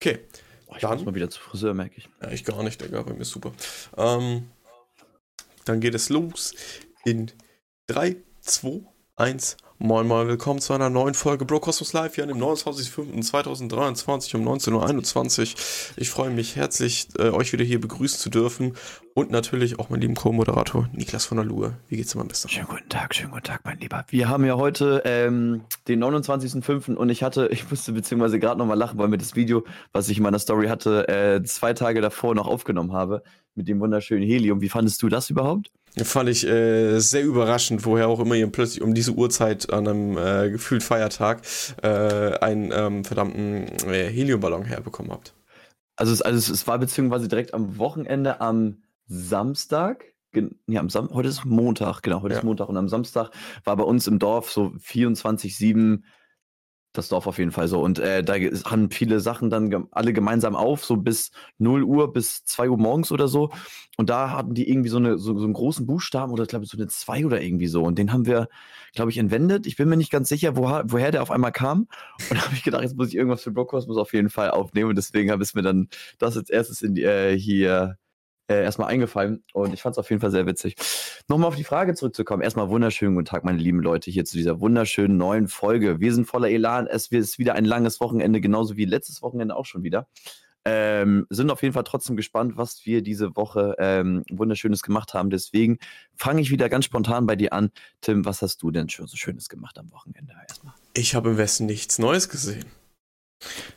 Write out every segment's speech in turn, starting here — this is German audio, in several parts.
Okay. Oh, ich dann, muss mal wieder zu Friseur, merke ich. Ja, ich gar nicht, Digga, bei mir ist super. Ähm, dann geht es los in 3, 2, 1. Moin Moin, willkommen zu einer neuen Folge Bro Cosmos Live hier an dem 29.05.2023 um 19.21 Uhr. Ich freue mich herzlich, äh, euch wieder hier begrüßen zu dürfen und natürlich auch meinen lieben Co-Moderator Niklas von der Luhe. Wie geht's dir, mein Bester? Schönen guten Tag, schönen guten Tag, mein Lieber. Wir haben ja heute ähm, den 29.05. und ich hatte, ich musste beziehungsweise gerade nochmal lachen, weil mir das Video, was ich in meiner Story hatte, äh, zwei Tage davor noch aufgenommen habe mit dem wunderschönen Helium. Wie fandest du das überhaupt? Fand ich äh, sehr überraschend, woher auch immer ihr plötzlich um diese Uhrzeit an einem äh, gefühlt Feiertag äh, einen ähm, verdammten äh, Heliumballon herbekommen habt. Also es, also es war beziehungsweise direkt am Wochenende am Samstag. Ja, am Sam heute ist Montag, genau, heute ja. ist Montag und am Samstag war bei uns im Dorf so 24-7 das Dorf auf jeden Fall so. Und äh, da haben viele Sachen dann alle gemeinsam auf, so bis 0 Uhr, bis 2 Uhr morgens oder so. Und da hatten die irgendwie so, eine, so, so einen großen Buchstaben oder ich glaube so eine 2 oder irgendwie so. Und den haben wir, glaube ich, entwendet. Ich bin mir nicht ganz sicher, woher, woher der auf einmal kam. Und da habe ich gedacht, jetzt muss ich irgendwas für Blockkosmos auf jeden Fall aufnehmen. Und deswegen habe ich mir dann das als erstes in die, äh, hier äh, erstmal eingefallen und ich fand es auf jeden Fall sehr witzig. Nochmal auf die Frage zurückzukommen. Erstmal wunderschönen guten Tag, meine lieben Leute, hier zu dieser wunderschönen neuen Folge. Wir sind voller Elan. Es ist wieder ein langes Wochenende, genauso wie letztes Wochenende auch schon wieder. Ähm, sind auf jeden Fall trotzdem gespannt, was wir diese Woche ähm, Wunderschönes gemacht haben. Deswegen fange ich wieder ganz spontan bei dir an. Tim, was hast du denn schon so Schönes gemacht am Wochenende erstmal? Ich habe im Westen nichts Neues gesehen.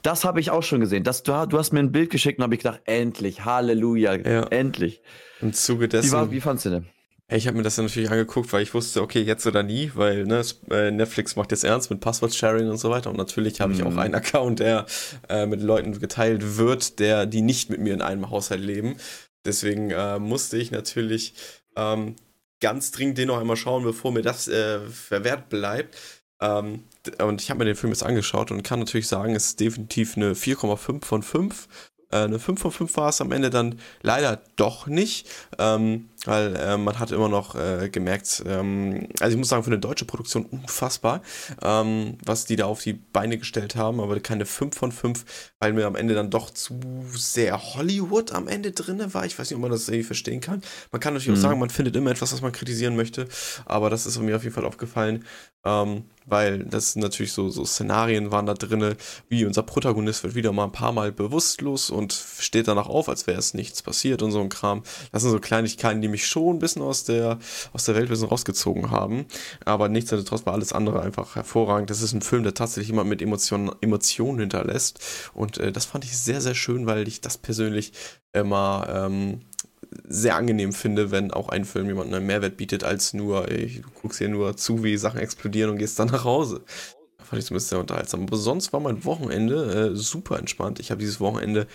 Das habe ich auch schon gesehen. Das, du, du hast mir ein Bild geschickt und habe ich gedacht, endlich, Halleluja, ja. endlich. Im Zuge dessen. Wie, war, wie fandst du denn? Ich habe mir das ja natürlich angeguckt, weil ich wusste, okay, jetzt oder nie, weil ne, äh, Netflix macht jetzt ernst mit Passwort-Sharing und so weiter. Und natürlich habe ich auch mhm. einen Account, der äh, mit Leuten geteilt wird, der, die nicht mit mir in einem Haushalt leben. Deswegen äh, musste ich natürlich ähm, ganz dringend den noch einmal schauen, bevor mir das äh, verwehrt bleibt. Ähm, und ich habe mir den Film jetzt angeschaut und kann natürlich sagen, es ist definitiv eine 4,5 von 5. Äh, eine 5 von 5 war es am Ende dann leider doch nicht. Ähm, weil äh, man hat immer noch äh, gemerkt, ähm, also ich muss sagen, für eine deutsche Produktion unfassbar, ähm, was die da auf die Beine gestellt haben, aber keine 5 von 5, weil mir am Ende dann doch zu sehr Hollywood am Ende drin war. Ich weiß nicht, ob man das irgendwie verstehen kann. Man kann natürlich mhm. auch sagen, man findet immer etwas, was man kritisieren möchte, aber das ist mir auf jeden Fall aufgefallen, ähm, weil das natürlich so, so Szenarien waren da drin, wie unser Protagonist wird wieder mal ein paar Mal bewusstlos und steht danach auf, als wäre es nichts passiert und so ein Kram. Das sind so Kleinigkeiten, die mich schon ein bisschen aus der, aus der Welt rausgezogen haben. Aber nichtsdestotrotz war alles andere einfach hervorragend. Das ist ein Film, der tatsächlich immer mit Emotionen, Emotionen hinterlässt. Und äh, das fand ich sehr, sehr schön, weil ich das persönlich immer ähm, sehr angenehm finde, wenn auch ein Film jemandem einen Mehrwert bietet, als nur, ey, du guckst hier nur zu, wie Sachen explodieren und gehst dann nach Hause. Fand ich zumindest sehr unterhaltsam. Aber sonst war mein Wochenende äh, super entspannt. Ich habe dieses Wochenende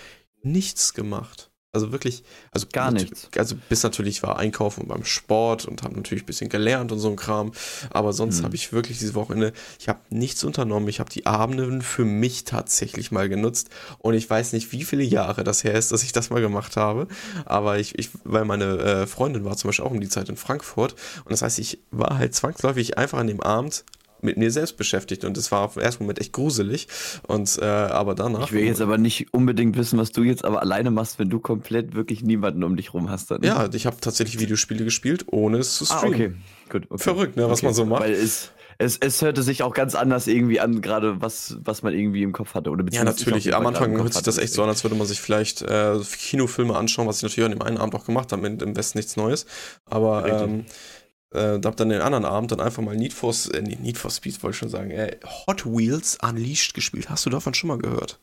nichts gemacht. Also wirklich, also gar nichts. Also bis natürlich war einkaufen beim Sport und habe natürlich ein bisschen gelernt und so ein Kram. Aber sonst mhm. habe ich wirklich dieses Wochenende, ich habe nichts unternommen. Ich habe die Abende für mich tatsächlich mal genutzt. Und ich weiß nicht, wie viele Jahre das her ist, dass ich das mal gemacht habe. Aber ich, ich weil meine äh, Freundin war zum Beispiel auch um die Zeit in Frankfurt. Und das heißt, ich war halt zwangsläufig einfach an dem Abend mit mir selbst beschäftigt und es war auf den ersten Moment echt gruselig und äh, aber danach. Ich will jetzt aber nicht unbedingt wissen, was du jetzt aber alleine machst, wenn du komplett wirklich niemanden um dich rum hast. Dann. Ja, ich habe tatsächlich Videospiele gespielt, ohne es zu streamen. Ah, okay. Gut, okay. Verrückt, ne, was okay. man so macht. Weil es, es, es hörte sich auch ganz anders irgendwie an, gerade was, was man irgendwie im Kopf hatte. Oder ja, natürlich. Am Anfang hört sich das echt so an, als würde man sich vielleicht äh, Kinofilme anschauen, was ich natürlich an dem einen Abend auch gemacht habe, im Westen nichts Neues. Aber ähm, äh, hab dann den anderen Abend dann einfach mal Need for, äh, Need for Speed, wollte ich schon sagen, äh, Hot Wheels Unleashed gespielt. Hast du davon schon mal gehört?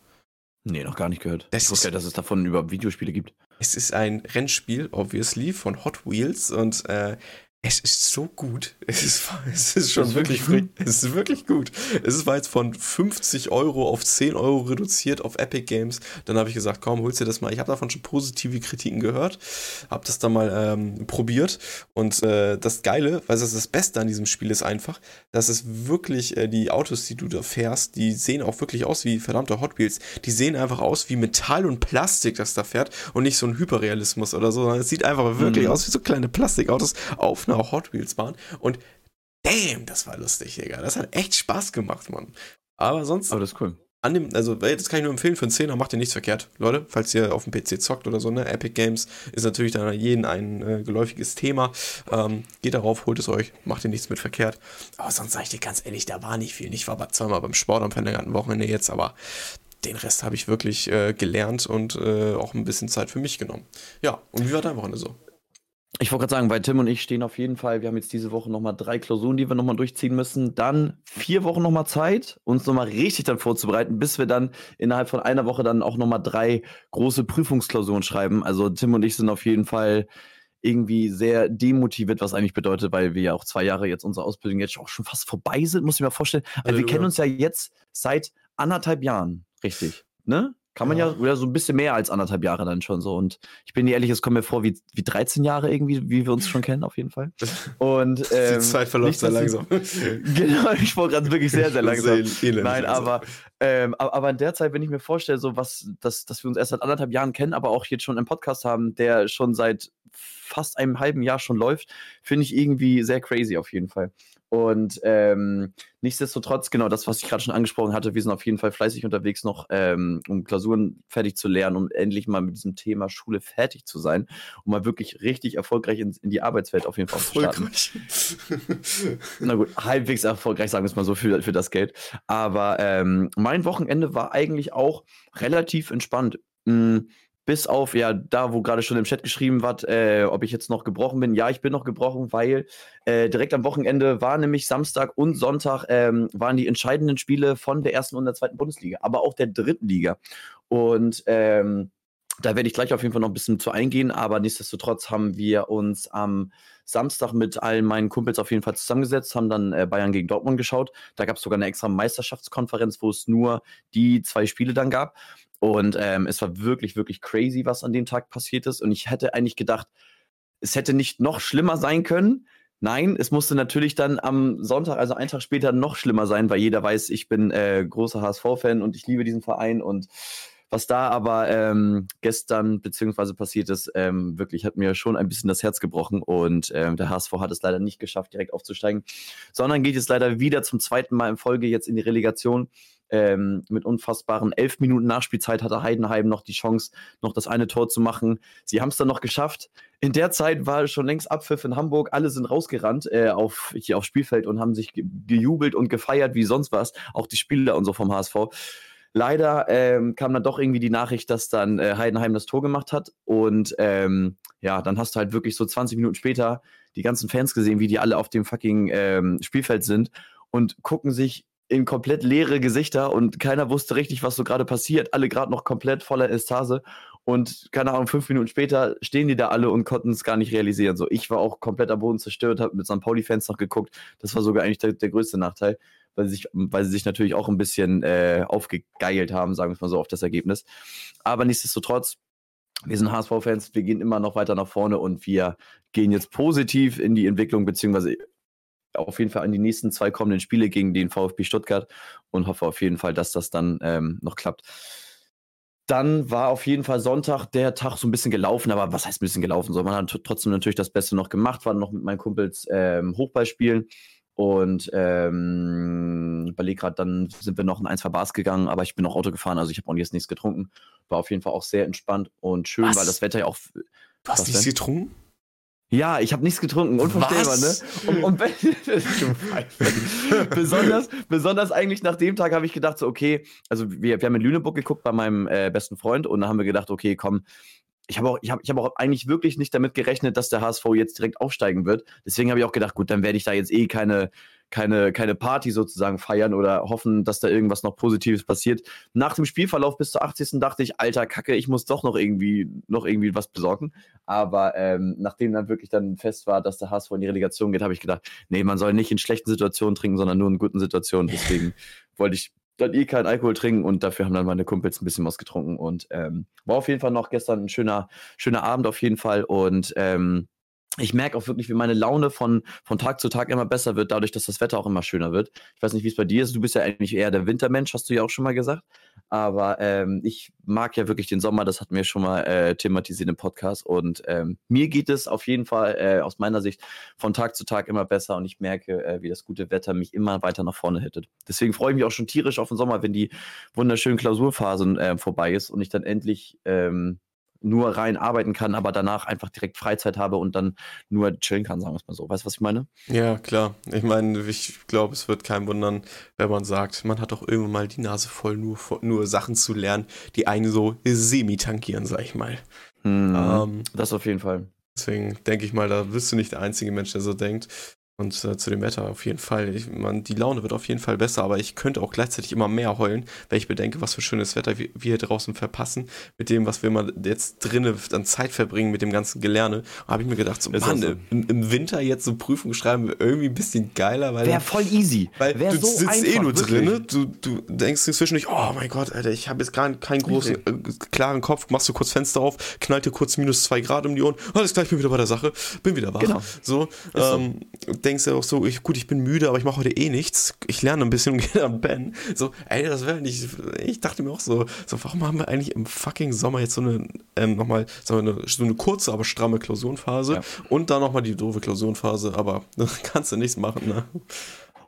Nee, noch gar nicht gehört. Das ich wusste ja, dass es davon überhaupt Videospiele gibt. Es ist ein Rennspiel, obviously, von Hot Wheels und äh, es ist so gut. Es ist, es ist schon wirklich, wirklich gut. Es ist wirklich gut. Es war jetzt von 50 Euro auf 10 Euro reduziert auf Epic Games. Dann habe ich gesagt, komm, holst dir das mal. Ich habe davon schon positive Kritiken gehört. Habe das dann mal ähm, probiert. Und äh, das Geile, weil das das Beste an diesem Spiel ist einfach, dass es wirklich, äh, die Autos, die du da fährst, die sehen auch wirklich aus wie verdammte Hot Wheels. Die sehen einfach aus wie Metall und Plastik, das da fährt. Und nicht so ein Hyperrealismus oder so, sondern es sieht einfach wirklich mhm. aus wie so kleine Plastikautos auf auch Hot Wheels waren. Und damn, das war lustig, Digga. Das hat echt Spaß gemacht, Mann. Aber sonst. Aber das ist cool. an dem, also das kann ich nur empfehlen, für einen Zehner macht ihr nichts verkehrt, Leute, falls ihr auf dem PC zockt oder so, ne, Epic Games ist natürlich dann jeden ein äh, geläufiges Thema, ähm, geht darauf, holt es euch, macht ihr nichts mit verkehrt, aber sonst sage ich dir ganz ehrlich, da war nicht viel, ich war zweimal beim Sport am verlängerten Wochenende jetzt, aber den Rest habe ich wirklich äh, gelernt und äh, auch ein bisschen Zeit für mich genommen. Ja, und wie war dein Wochenende so? Ich wollte gerade sagen, weil Tim und ich stehen auf jeden Fall, wir haben jetzt diese Woche nochmal drei Klausuren, die wir nochmal durchziehen müssen. Dann vier Wochen nochmal Zeit, uns nochmal richtig dann vorzubereiten, bis wir dann innerhalb von einer Woche dann auch nochmal drei große Prüfungsklausuren schreiben. Also Tim und ich sind auf jeden Fall irgendwie sehr demotiviert, was eigentlich bedeutet, weil wir ja auch zwei Jahre jetzt unsere Ausbildung jetzt auch schon fast vorbei sind, muss ich mir vorstellen. Weil wir kennen uns ja jetzt seit anderthalb Jahren, richtig. Ne? Kann man ja. ja, oder so ein bisschen mehr als anderthalb Jahre dann schon so. Und ich bin ehrlich, es kommt mir vor wie, wie 13 Jahre irgendwie, wie wir uns schon kennen, auf jeden Fall. Und ähm, die Zeit verläuft sehr langsam. genau, ich wollte gerade wirklich sehr, sehr langsam. Sehr Nein, aber, ähm, aber in der Zeit, wenn ich mir vorstelle, so was, dass, dass wir uns erst seit anderthalb Jahren kennen, aber auch jetzt schon einen Podcast haben, der schon seit fast einem halben Jahr schon läuft, finde ich irgendwie sehr crazy auf jeden Fall. Und ähm, nichtsdestotrotz, genau das, was ich gerade schon angesprochen hatte, wir sind auf jeden Fall fleißig unterwegs noch, ähm, um Klausuren fertig zu lernen, um endlich mal mit diesem Thema Schule fertig zu sein, um mal wirklich richtig erfolgreich in, in die Arbeitswelt auf jeden Fall zu starten. Na gut, halbwegs erfolgreich, sagen wir es mal so, für, für das Geld. Aber ähm, mein Wochenende war eigentlich auch relativ entspannt. Mhm bis auf, ja, da, wo gerade schon im Chat geschrieben wird, äh, ob ich jetzt noch gebrochen bin. Ja, ich bin noch gebrochen, weil äh, direkt am Wochenende war nämlich Samstag und Sonntag ähm, waren die entscheidenden Spiele von der ersten und der zweiten Bundesliga, aber auch der dritten Liga. Und ähm, da werde ich gleich auf jeden Fall noch ein bisschen zu eingehen, aber nichtsdestotrotz haben wir uns am Samstag mit allen meinen Kumpels auf jeden Fall zusammengesetzt, haben dann äh, Bayern gegen Dortmund geschaut. Da gab es sogar eine extra Meisterschaftskonferenz, wo es nur die zwei Spiele dann gab. Und ähm, es war wirklich, wirklich crazy, was an dem Tag passiert ist. Und ich hätte eigentlich gedacht, es hätte nicht noch schlimmer sein können. Nein, es musste natürlich dann am Sonntag, also einen Tag später, noch schlimmer sein, weil jeder weiß, ich bin äh, großer HSV-Fan und ich liebe diesen Verein. Und was da aber ähm, gestern beziehungsweise passiert ist, ähm, wirklich hat mir schon ein bisschen das Herz gebrochen. Und ähm, der HSV hat es leider nicht geschafft, direkt aufzusteigen, sondern geht jetzt leider wieder zum zweiten Mal in Folge jetzt in die Relegation. Ähm, mit unfassbaren elf Minuten Nachspielzeit hatte Heidenheim noch die Chance, noch das eine Tor zu machen. Sie haben es dann noch geschafft. In der Zeit war schon längst Abpfiff in Hamburg. Alle sind rausgerannt äh, auf, hier aufs Spielfeld und haben sich gejubelt und gefeiert wie sonst was. Auch die Spieler und so vom HSV. Leider ähm, kam dann doch irgendwie die Nachricht, dass dann äh, Heidenheim das Tor gemacht hat. Und ähm, ja, dann hast du halt wirklich so 20 Minuten später die ganzen Fans gesehen, wie die alle auf dem fucking ähm, Spielfeld sind und gucken sich in komplett leere Gesichter und keiner wusste richtig, was so gerade passiert. Alle gerade noch komplett voller Ekstase. Und keine Ahnung, fünf Minuten später stehen die da alle und konnten es gar nicht realisieren. So, ich war auch komplett am Boden zerstört, habe mit St. Pauli-Fans noch geguckt. Das war sogar eigentlich der, der größte Nachteil, weil sie, sich, weil sie sich natürlich auch ein bisschen äh, aufgegeilt haben, sagen wir mal so, auf das Ergebnis. Aber nichtsdestotrotz, wir sind HSV-Fans, wir gehen immer noch weiter nach vorne und wir gehen jetzt positiv in die Entwicklung, beziehungsweise auf jeden Fall an die nächsten zwei kommenden Spiele gegen den VfB Stuttgart und hoffe auf jeden Fall, dass das dann ähm, noch klappt. Dann war auf jeden Fall Sonntag der Tag so ein bisschen gelaufen, aber was heißt ein bisschen gelaufen? So, man hat trotzdem natürlich das Beste noch gemacht, war noch mit meinen Kumpels ähm, Hochball spielen und ähm, überlege gerade, dann sind wir noch in ein, zwei Bars gegangen, aber ich bin noch Auto gefahren, also ich habe auch jetzt nichts getrunken. War auf jeden Fall auch sehr entspannt und schön, was? weil das Wetter ja auch. Du hast nichts getrunken? Ja, ich habe nichts getrunken, unvorstellbar, ne? Und, und besonders, besonders eigentlich nach dem Tag habe ich gedacht, so, okay, also wir, wir haben in Lüneburg geguckt bei meinem äh, besten Freund und da haben wir gedacht, okay, komm, ich habe auch, ich habe, ich habe auch eigentlich wirklich nicht damit gerechnet, dass der HSV jetzt direkt aufsteigen wird. Deswegen habe ich auch gedacht, gut, dann werde ich da jetzt eh keine, keine, keine Party sozusagen feiern oder hoffen, dass da irgendwas noch Positives passiert. Nach dem Spielverlauf bis zur 80. dachte ich, alter Kacke, ich muss doch noch irgendwie, noch irgendwie was besorgen. Aber ähm, nachdem dann wirklich dann fest war, dass der HSV in die Relegation geht, habe ich gedacht, nee, man soll nicht in schlechten Situationen trinken, sondern nur in guten Situationen. Deswegen wollte ich dann eh keinen Alkohol trinken und dafür haben dann meine Kumpels ein bisschen was getrunken und ähm, war auf jeden Fall noch gestern ein schöner, schöner Abend auf jeden Fall und ähm, ich merke auch wirklich, wie meine Laune von, von Tag zu Tag immer besser wird, dadurch, dass das Wetter auch immer schöner wird. Ich weiß nicht, wie es bei dir ist. Du bist ja eigentlich eher der Wintermensch, hast du ja auch schon mal gesagt. Aber ähm, ich mag ja wirklich den Sommer, das hatten wir schon mal äh, thematisiert im Podcast. Und ähm, mir geht es auf jeden Fall äh, aus meiner Sicht von Tag zu Tag immer besser und ich merke, äh, wie das gute Wetter mich immer weiter nach vorne hittet. Deswegen freue ich mich auch schon tierisch auf den Sommer, wenn die wunderschöne Klausurphase äh, vorbei ist und ich dann endlich ähm, nur rein arbeiten kann, aber danach einfach direkt Freizeit habe und dann nur chillen kann, sagen wir es mal so. Weißt du, was ich meine? Ja, klar. Ich meine, ich glaube, es wird keinem wundern, wenn man sagt, man hat doch irgendwann mal die Nase voll, nur, nur Sachen zu lernen, die einen so semi-tankieren, sag ich mal. Hm, ähm, das auf jeden Fall. Deswegen denke ich mal, da bist du nicht der einzige Mensch, der so denkt. Und äh, zu dem Wetter auf jeden Fall. Ich, man, die Laune wird auf jeden Fall besser, aber ich könnte auch gleichzeitig immer mehr heulen, wenn ich bedenke, was für schönes Wetter wir, wir hier draußen verpassen, mit dem, was wir mal jetzt drinnen an Zeit verbringen, mit dem ganzen Gelerne. Da habe ich mir gedacht, so, Mann, so. im, im, Winter jetzt so Prüfung schreiben irgendwie ein bisschen geiler, weil. Wäre voll easy. Weil Wär du so sitzt einfach, eh nur drin, du, du denkst zwischendurch, oh mein Gott, Alter, ich habe jetzt gar keinen großen, äh, klaren Kopf, machst du kurz Fenster auf, knallt dir kurz minus zwei Grad um die Ohren, alles gleich, bin wieder bei der Sache, bin wieder wach. Genau. So, ähm, so. Denkst du auch so, ich, gut, ich bin müde, aber ich mache heute eh nichts. Ich lerne ein bisschen und gehe dann pennen. So, ey, das wäre nicht. Ich dachte mir auch so, so, warum haben wir eigentlich im fucking Sommer jetzt so eine, ähm, nochmal, so eine, so eine kurze, aber stramme Klausurenphase ja. und dann nochmal die doofe Klausurenphase, aber kannst du nichts machen, ne?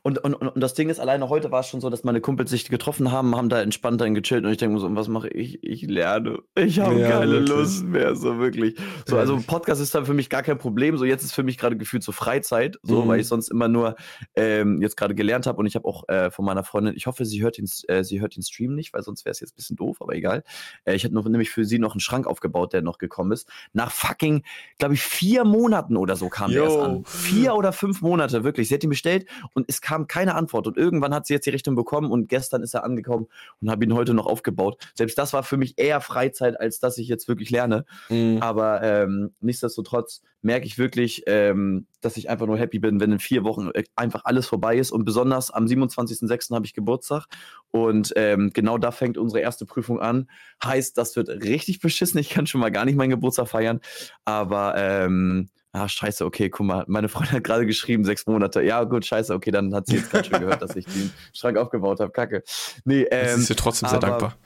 Und, und, und das Ding ist, alleine heute war es schon so, dass meine Kumpels sich getroffen haben, haben da entspannt dann gechillt und ich denke mir so, was mache ich? Ich lerne. Ich habe ja, keine wirklich. Lust mehr, so wirklich. So, also Podcast ist dann für mich gar kein Problem. So, jetzt ist für mich gerade gefühlt so Freizeit, so, mhm. weil ich sonst immer nur ähm, jetzt gerade gelernt habe und ich habe auch äh, von meiner Freundin, ich hoffe, sie hört den, äh, sie hört den Stream nicht, weil sonst wäre es jetzt ein bisschen doof, aber egal. Äh, ich habe nämlich für sie noch einen Schrank aufgebaut, der noch gekommen ist. Nach fucking, glaube ich, vier Monaten oder so kam Yo. der erst an. Vier oder fünf Monate, wirklich. Sie hat ihn bestellt und es kam kam keine Antwort. Und irgendwann hat sie jetzt die Richtung bekommen und gestern ist er angekommen und habe ihn heute noch aufgebaut. Selbst das war für mich eher Freizeit, als dass ich jetzt wirklich lerne. Mhm. Aber ähm, nichtsdestotrotz merke ich wirklich, ähm, dass ich einfach nur happy bin, wenn in vier Wochen äh, einfach alles vorbei ist. Und besonders am 27.06. habe ich Geburtstag. Und ähm, genau da fängt unsere erste Prüfung an. Heißt, das wird richtig beschissen. Ich kann schon mal gar nicht meinen Geburtstag feiern. Aber ähm, ah, scheiße, okay, guck mal, meine Freundin hat gerade geschrieben, sechs Monate. Ja, gut, scheiße, okay, dann hat sie jetzt gerade schon gehört, dass ich den Schrank aufgebaut habe. Kacke. Nee, ähm, ist sie trotzdem aber, sehr dankbar.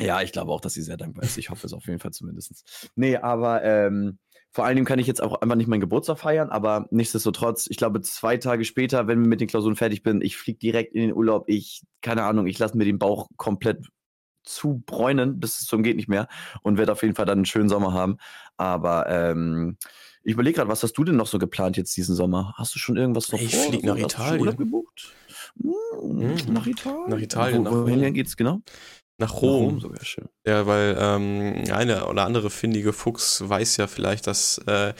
Ja, ich glaube auch, dass sie sehr dankbar ist. Ich hoffe es auf jeden Fall zumindest. Nee, aber ähm, vor allen Dingen kann ich jetzt auch einfach nicht meinen Geburtstag feiern, aber nichtsdestotrotz, ich glaube, zwei Tage später, wenn wir mit den Klausuren fertig bin, ich fliege direkt in den Urlaub. Ich, keine Ahnung, ich lasse mir den Bauch komplett zu bräunen, bis es zum geht nicht mehr und werde auf jeden Fall dann einen schönen Sommer haben. Aber ähm, ich überlege gerade, was hast du denn noch so geplant jetzt diesen Sommer? Hast du schon irgendwas noch ich vor? Ich fliege nach Italien. gebucht? Hm, mhm. Nach Italien? Nach Italien. Wo, wohin nach geht's genau? Nach Rom. Nach Rom sogar schön. Ja, weil ähm, eine oder andere findige Fuchs weiß ja vielleicht, dass äh,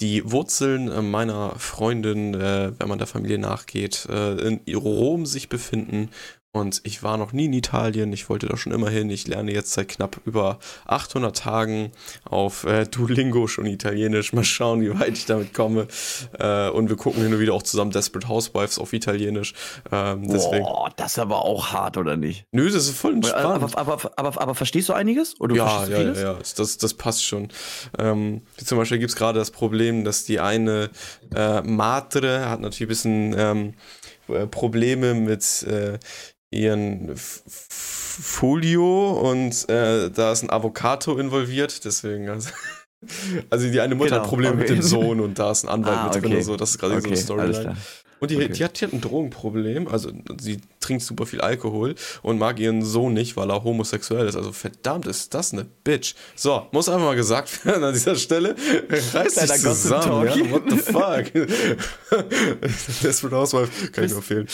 die Wurzeln meiner Freundin, äh, wenn man der Familie nachgeht, äh, in Rom sich befinden und ich war noch nie in Italien, ich wollte da schon immer hin. Ich lerne jetzt seit knapp über 800 Tagen auf äh, Duolingo schon Italienisch. Mal schauen, wie weit ich damit komme. Äh, und wir gucken hin und wieder auch zusammen Desperate Housewives auf Italienisch. Ähm, deswegen. Boah, das ist aber auch hart, oder nicht? Nö, das ist voll entspannt. Aber, aber, aber, aber, aber verstehst du einiges? Oder ja, ja, ja, ja, das, das passt schon. Ähm, zum Beispiel gibt es gerade das Problem, dass die eine äh, Matre hat natürlich ein bisschen ähm, äh, Probleme mit äh, ihren F Folio und äh, da ist ein Avocado involviert, deswegen also, also die eine Mutter genau, hat Probleme okay. mit dem Sohn und da ist ein Anwalt ah, mit drin okay. und so, das ist gerade okay, so eine Storyline. Und die, okay. die, hat, die hat ein Drogenproblem, also sie trinkt super viel Alkohol und mag ihren Sohn nicht, weil er homosexuell ist. Also verdammt, ist das eine Bitch. So, muss einfach mal gesagt werden an dieser Stelle. Reiß dich zusammen, ja? What the fuck? Desperate Housewife kann bist, ich nur empfehlen.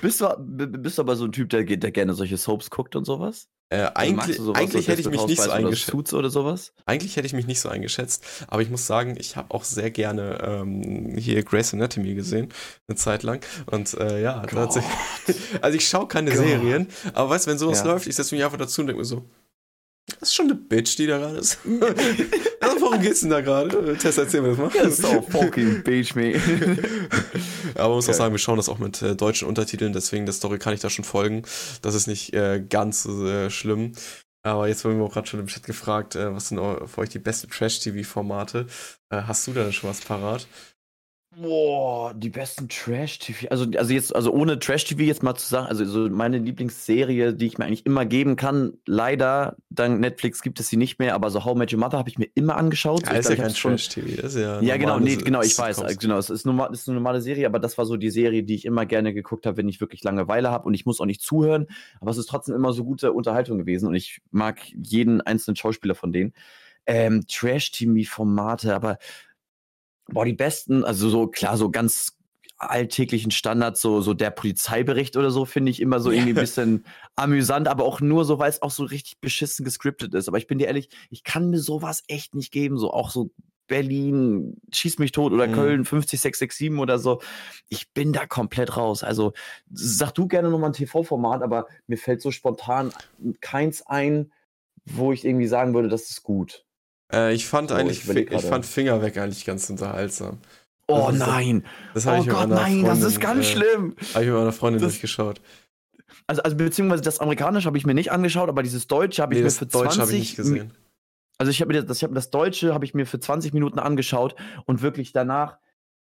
Bist du, bist du aber so ein Typ, der, der gerne solche Soaps guckt und sowas? Äh, eigentlich eigentlich hätte ich mich nicht so eingeschätzt. Oder sowas? Eigentlich hätte ich mich nicht so eingeschätzt, aber ich muss sagen, ich habe auch sehr gerne ähm, hier Grey's Anatomy gesehen, eine Zeit lang. Und äh, ja, tatsächlich. Also ich schaue keine Gott. Serien, aber weißt du, wenn sowas ja. läuft, ich setze mich einfach dazu und denke mir so, das ist schon eine Bitch, die da gerade ist. also, worum geht's denn da gerade? Tess, erzähl mir das mal. Das ist auch fucking Bitch, me. Aber man muss okay. auch sagen, wir schauen das auch mit äh, deutschen Untertiteln, deswegen der Story kann ich da schon folgen. Das ist nicht äh, ganz äh, schlimm. Aber jetzt wurden wir auch gerade schon im Chat gefragt, äh, was sind für euch die besten Trash-TV-Formate? Äh, hast du da schon was parat? Boah, die besten Trash-TV. Also, also jetzt, also ohne Trash-TV jetzt mal zu sagen, also so meine Lieblingsserie, die ich mir eigentlich immer geben kann, leider, dank Netflix gibt es sie nicht mehr, aber so How Met Your Mother habe ich mir immer angeschaut. Ja, so, ist ja kein Trash-TV, das ist ja. Ja, genau, nee, genau, ich weiß, genau, es ist, normal, ist eine normale Serie, aber das war so die Serie, die ich immer gerne geguckt habe, wenn ich wirklich Langeweile habe und ich muss auch nicht zuhören, aber es ist trotzdem immer so gute Unterhaltung gewesen und ich mag jeden einzelnen Schauspieler von denen. Ähm, Trash-TV-Formate, aber Boah, die besten, also so klar, so ganz alltäglichen Standards, so, so der Polizeibericht oder so, finde ich immer so irgendwie ein bisschen amüsant, aber auch nur so, weil es auch so richtig beschissen gescriptet ist. Aber ich bin dir ehrlich, ich kann mir sowas echt nicht geben. So auch so Berlin, schieß mich tot oder mhm. Köln 50667 oder so. Ich bin da komplett raus. Also sag du gerne nochmal ein TV-Format, aber mir fällt so spontan keins ein, wo ich irgendwie sagen würde, das ist gut. Äh, ich fand oh, eigentlich, ich, ich, fand Finger weg eigentlich ganz unterhaltsam. Oh das nein. Das habe oh Gott, nein, Freundin, das ist ganz äh, schlimm. Habe ich mit meiner Freundin das, durchgeschaut. Also, also beziehungsweise das amerikanische habe ich mir nicht angeschaut, aber dieses deutsche habe nee, ich mir für 20 habe ich nicht gesehen. Also ich habe mir das, ich hab das deutsche habe ich mir für 20 Minuten angeschaut und wirklich danach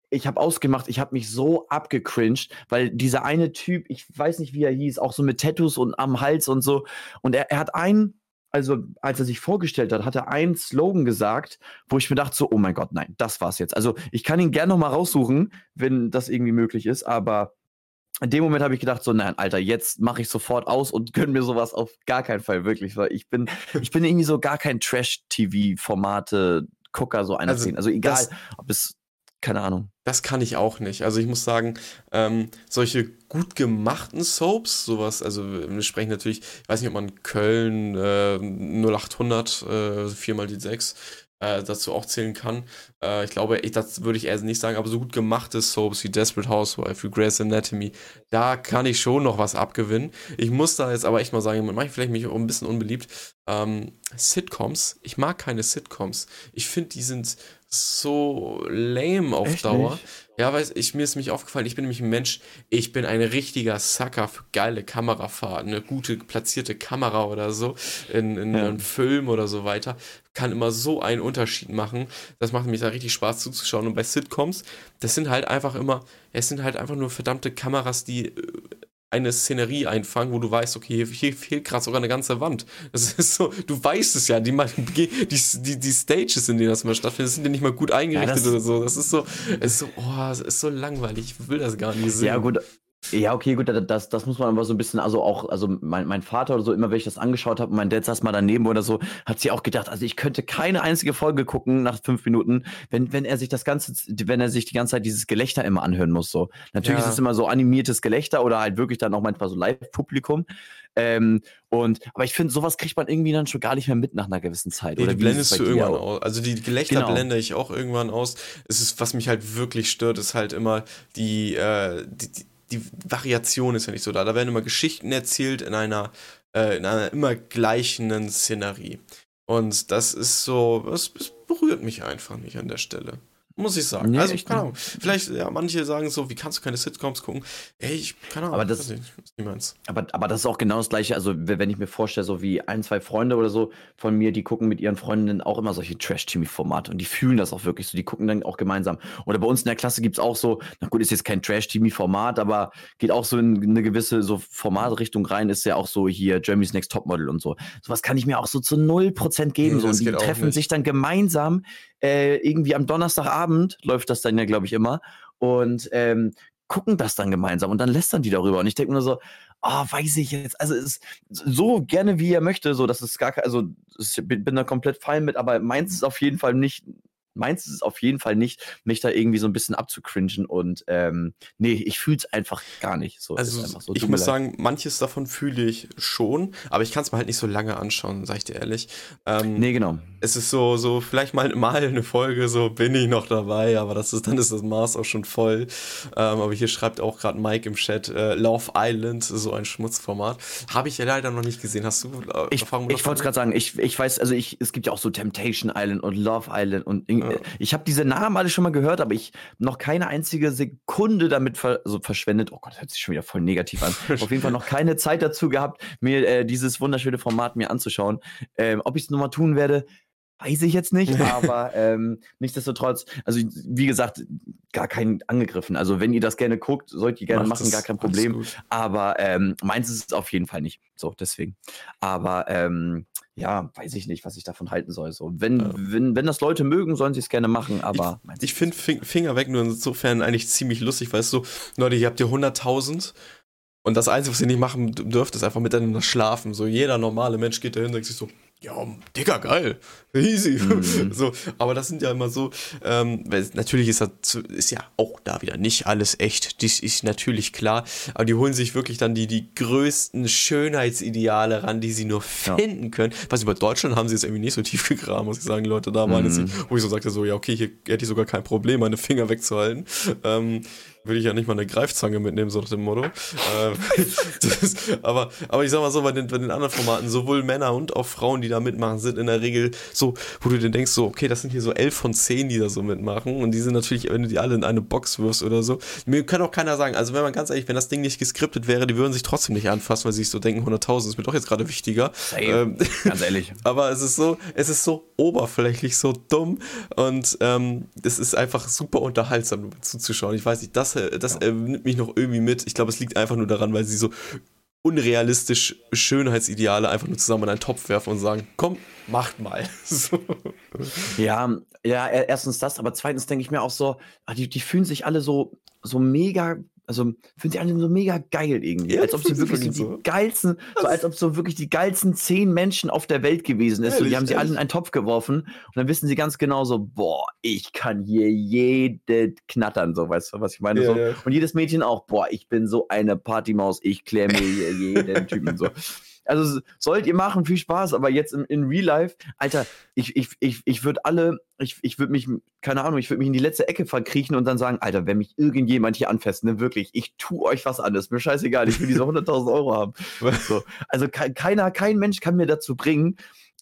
ich habe ausgemacht, ich habe mich so abgecringed, weil dieser eine Typ, ich weiß nicht, wie er hieß, auch so mit Tattoos und am Hals und so. Und er, er hat einen also als er sich vorgestellt hat, hat er einen Slogan gesagt, wo ich mir dachte so, oh mein Gott, nein, das war's jetzt. Also ich kann ihn gerne noch mal raussuchen, wenn das irgendwie möglich ist, aber in dem Moment habe ich gedacht so, nein, Alter, jetzt mache ich sofort aus und gönn mir sowas auf gar keinen Fall wirklich, weil ich bin, ich bin irgendwie so gar kein Trash-TV-Formate Gucker so einer also, Also egal, ob es keine Ahnung. Das kann ich auch nicht. Also ich muss sagen, ähm, solche gut gemachten Soaps, sowas, also wir sprechen natürlich, ich weiß nicht, ob man Köln äh, 0800, äh, 4 mal die 6, äh, dazu auch zählen kann. Äh, ich glaube, ich, das würde ich eher nicht sagen, aber so gut gemachte Soaps wie Desperate Housewife, wie Grey's Anatomy, da kann ich schon noch was abgewinnen. Ich muss da jetzt aber echt mal sagen, mache ich vielleicht mich auch ein bisschen unbeliebt. Ähm, Sitcoms, ich mag keine Sitcoms. Ich finde, die sind so lame auf Echt Dauer. Nicht? Ja, weil ich, mir ist mich aufgefallen, ich bin nämlich ein Mensch, ich bin ein richtiger Sucker für geile Kamerafahrten, eine gute platzierte Kamera oder so in, in ja. einem Film oder so weiter. Kann immer so einen Unterschied machen. Das macht mich da richtig Spaß zuzuschauen. Und bei Sitcoms, das sind halt einfach immer, es sind halt einfach nur verdammte Kameras, die äh, eine Szenerie einfangen, wo du weißt, okay, hier, fehlt gerade sogar eine ganze Wand. Das ist so, du weißt es ja, die, die, die, die Stages, in denen das mal stattfindet, sind ja nicht mal gut eingerichtet ja, oder so. Das ist so, es ist so, oh, das ist so langweilig, ich will das gar nicht sehen. Ja, gut, ja, okay, gut, das, das muss man aber so ein bisschen, also auch, also mein, mein Vater oder so, immer wenn ich das angeschaut habe, mein Dad saß mal daneben oder so, hat sie auch gedacht, also ich könnte keine einzige Folge gucken nach fünf Minuten, wenn, wenn er sich das Ganze, wenn er sich die ganze Zeit dieses Gelächter immer anhören muss. So. Natürlich ja. ist es immer so animiertes Gelächter oder halt wirklich dann auch manchmal so Live-Publikum. Ähm, und, aber ich finde, sowas kriegt man irgendwie dann schon gar nicht mehr mit nach einer gewissen Zeit. Nee, oder die blendest du irgendwann aus. Also die Gelächter genau. blende ich auch irgendwann aus. Es ist, was mich halt wirklich stört, ist halt immer die, äh, die, die die Variation ist ja nicht so da. Da werden immer Geschichten erzählt in einer, äh, in einer immer gleichen Szenerie. Und das ist so, es, es berührt mich einfach nicht an der Stelle muss ich sagen. Nee, also, keine Ahnung. Vielleicht, ja, manche sagen so, wie kannst du keine Sitcoms gucken? Ey, ich, keine Ahnung. Aber das, nicht, aber, aber das ist auch genau das Gleiche. Also, wenn ich mir vorstelle, so wie ein, zwei Freunde oder so von mir, die gucken mit ihren Freundinnen auch immer solche Trash-TV-Formate und die fühlen das auch wirklich so. Die gucken dann auch gemeinsam. Oder bei uns in der Klasse gibt es auch so, na gut, ist jetzt kein Trash-TV-Format, aber geht auch so in eine gewisse so Formatrichtung rein, ist ja auch so hier Jeremy's Next Topmodel und so. Sowas kann ich mir auch so zu 0% geben. Nee, so. Und die treffen sich dann gemeinsam äh, irgendwie am Donnerstagabend läuft das dann ja, glaube ich, immer. Und ähm, gucken das dann gemeinsam und dann lästern die darüber. Und ich denke nur so, oh, weiß ich jetzt. Also es ist so gerne wie er möchte, so dass es gar kein, also ich bin da komplett fein mit, aber meins ist auf jeden Fall nicht meins ist es auf jeden Fall nicht, mich da irgendwie so ein bisschen abzucringen und ähm, nee, ich fühle es einfach gar nicht. So, also so, ich muss sagen, manches davon fühle ich schon, aber ich kann es mir halt nicht so lange anschauen, sag ich dir ehrlich. Ähm, nee, genau. Es ist so, so vielleicht mal, mal eine Folge, so bin ich noch dabei, aber das ist, dann ist das Maß auch schon voll. Ähm, aber hier schreibt auch gerade Mike im Chat, äh, Love Island, so ein Schmutzformat. Habe ich ja leider noch nicht gesehen. Hast du äh, ich, Erfahrung Ich wollte es gerade sagen, ich, ich weiß, also ich, es gibt ja auch so Temptation Island und Love Island und ja. ich habe diese Namen alle schon mal gehört, aber ich noch keine einzige Sekunde damit ver also verschwendet. Oh Gott, das hört sich schon wieder voll negativ an. Auf jeden Fall noch keine Zeit dazu gehabt, mir äh, dieses wunderschöne Format mir anzuschauen. Ähm, ob ich es nochmal tun werde, Weiß ich jetzt nicht, aber ähm, nichtsdestotrotz, also wie gesagt, gar keinen angegriffen. Also wenn ihr das gerne guckt, sollt ihr gerne Macht machen, gar kein Problem. Aber ähm, meins ist es auf jeden Fall nicht. So, deswegen. Aber ähm, ja, weiß ich nicht, was ich davon halten soll. So, wenn, ja. wenn, wenn das Leute mögen, sollen sie es gerne machen, aber. Ich, ich finde Finger weg nur insofern eigentlich ziemlich lustig, weißt du, Leute, ihr habt ihr 100.000 und das Einzige, was ihr nicht machen dürft, ist einfach miteinander schlafen. So jeder normale Mensch geht dahin und denkt sich so, ja, Digga, geil, easy. Mhm. So, aber das sind ja immer so, ähm, natürlich ist das ist ja auch da wieder nicht alles echt, das ist natürlich klar, aber die holen sich wirklich dann die, die größten Schönheitsideale ran, die sie nur finden ja. können. Was über Deutschland haben sie jetzt irgendwie nicht so tief gegraben, muss ich sagen, Leute, da waren mhm. jetzt, wo ich so sagte, so, ja, okay, hier hätte ich sogar kein Problem, meine Finger wegzuhalten. Ähm, würde ich ja nicht mal eine Greifzange mitnehmen, so nach dem Motto. ähm, das, aber, aber ich sag mal so, bei den, bei den anderen Formaten, sowohl Männer und auch Frauen, die da mitmachen, sind in der Regel so, wo du dir denkst, so, okay, das sind hier so elf von zehn, die da so mitmachen. Und die sind natürlich, wenn du die alle in eine Box wirfst oder so, mir kann auch keiner sagen, also wenn man ganz ehrlich, wenn das Ding nicht geskriptet wäre, die würden sich trotzdem nicht anfassen, weil sie sich so denken, 100.000 ist mir doch jetzt gerade wichtiger. Ähm, ganz ehrlich. aber es ist so, es ist so oberflächlich, so dumm und ähm, es ist einfach super unterhaltsam zuzuschauen. Ich weiß nicht, das äh, das äh, nimmt mich noch irgendwie mit. Ich glaube, es liegt einfach nur daran, weil sie so unrealistisch Schönheitsideale einfach nur zusammen in einen Topf werfen und sagen, komm, macht mal. so. Ja, ja, erstens das, aber zweitens denke ich mir auch so, ah, die, die fühlen sich alle so, so mega also finde ich alle so mega geil irgendwie. Ja, als ob sie wirklich so die geilsten, so als ob so wirklich die geilsten zehn Menschen auf der Welt gewesen ist. Ehrlich, so, die haben sie alle in einen Topf geworfen und dann wissen sie ganz genau so, boah, ich kann hier jede knattern, so, weißt du, was ich meine? Ja, so. Ja. Und jedes Mädchen auch, boah, ich bin so eine Partymaus, ich kläre mir jeden Typen so. Also sollt ihr machen, viel Spaß, aber jetzt in, in Real Life, Alter, ich, ich, ich, ich würde alle, ich, ich würde mich, keine Ahnung, ich würde mich in die letzte Ecke verkriechen und dann sagen, Alter, wenn mich irgendjemand hier anfasst, ne, wirklich, ich tu euch was an, ist mir scheißegal, ich will diese 100.000 Euro haben. So. Also keiner, kein Mensch kann mir dazu bringen,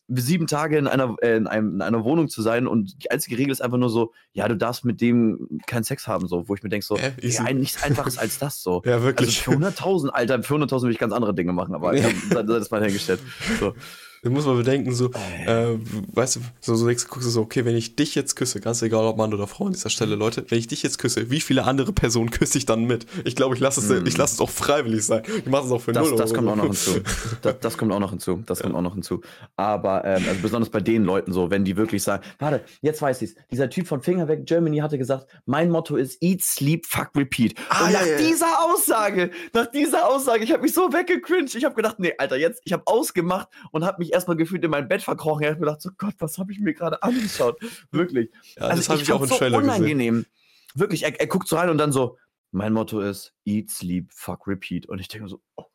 sieben Tage in einer, äh, in, einem, in einer Wohnung zu sein und die einzige Regel ist einfach nur so, ja, du darfst mit dem keinen Sex haben, so, wo ich mir denke, so, äh, ja, nichts einfaches als das, so. Ja, wirklich. Also für 100.000, Alter, für 100.000 will ich ganz andere Dinge machen, aber ja. das, das ist mal hergestellt. So. Da muss man bedenken, so, äh, weißt du, so, so guckst du so, okay, wenn ich dich jetzt küsse, ganz egal ob Mann oder Frau an dieser Stelle, Leute, wenn ich dich jetzt küsse, wie viele andere Personen küsse ich dann mit? Ich glaube, ich lasse es, mm. ich lasse es auch freiwillig sein. Ich mache es auch für das, null Das kommt auch noch hinzu. Das, das, kommt auch noch hinzu. Das kommt auch noch hinzu. Aber, ähm, also besonders bei den Leuten so, wenn die wirklich sagen, warte, jetzt weiß ich's. Dieser Typ von Fingerweg Germany hatte gesagt, mein Motto ist Eat, Sleep, Fuck, Repeat. Ah, Und nach ja, dieser ja. Aussage, nach dieser Aussage, ich habe mich so weggecringed. Ich habe gedacht, nee, Alter, jetzt, ich habe ausgemacht und habe mich erstmal gefühlt in mein Bett verkrochen. Ich habe gedacht, so Gott, was habe ich mir gerade angeschaut? Wirklich. Ja, also das habe ich auch in so Trailer unangenehm. Gesehen. Wirklich, er, er, guckt so rein und dann so, mein Motto ist Eat, Sleep, Fuck, Repeat. Und ich denke so, oh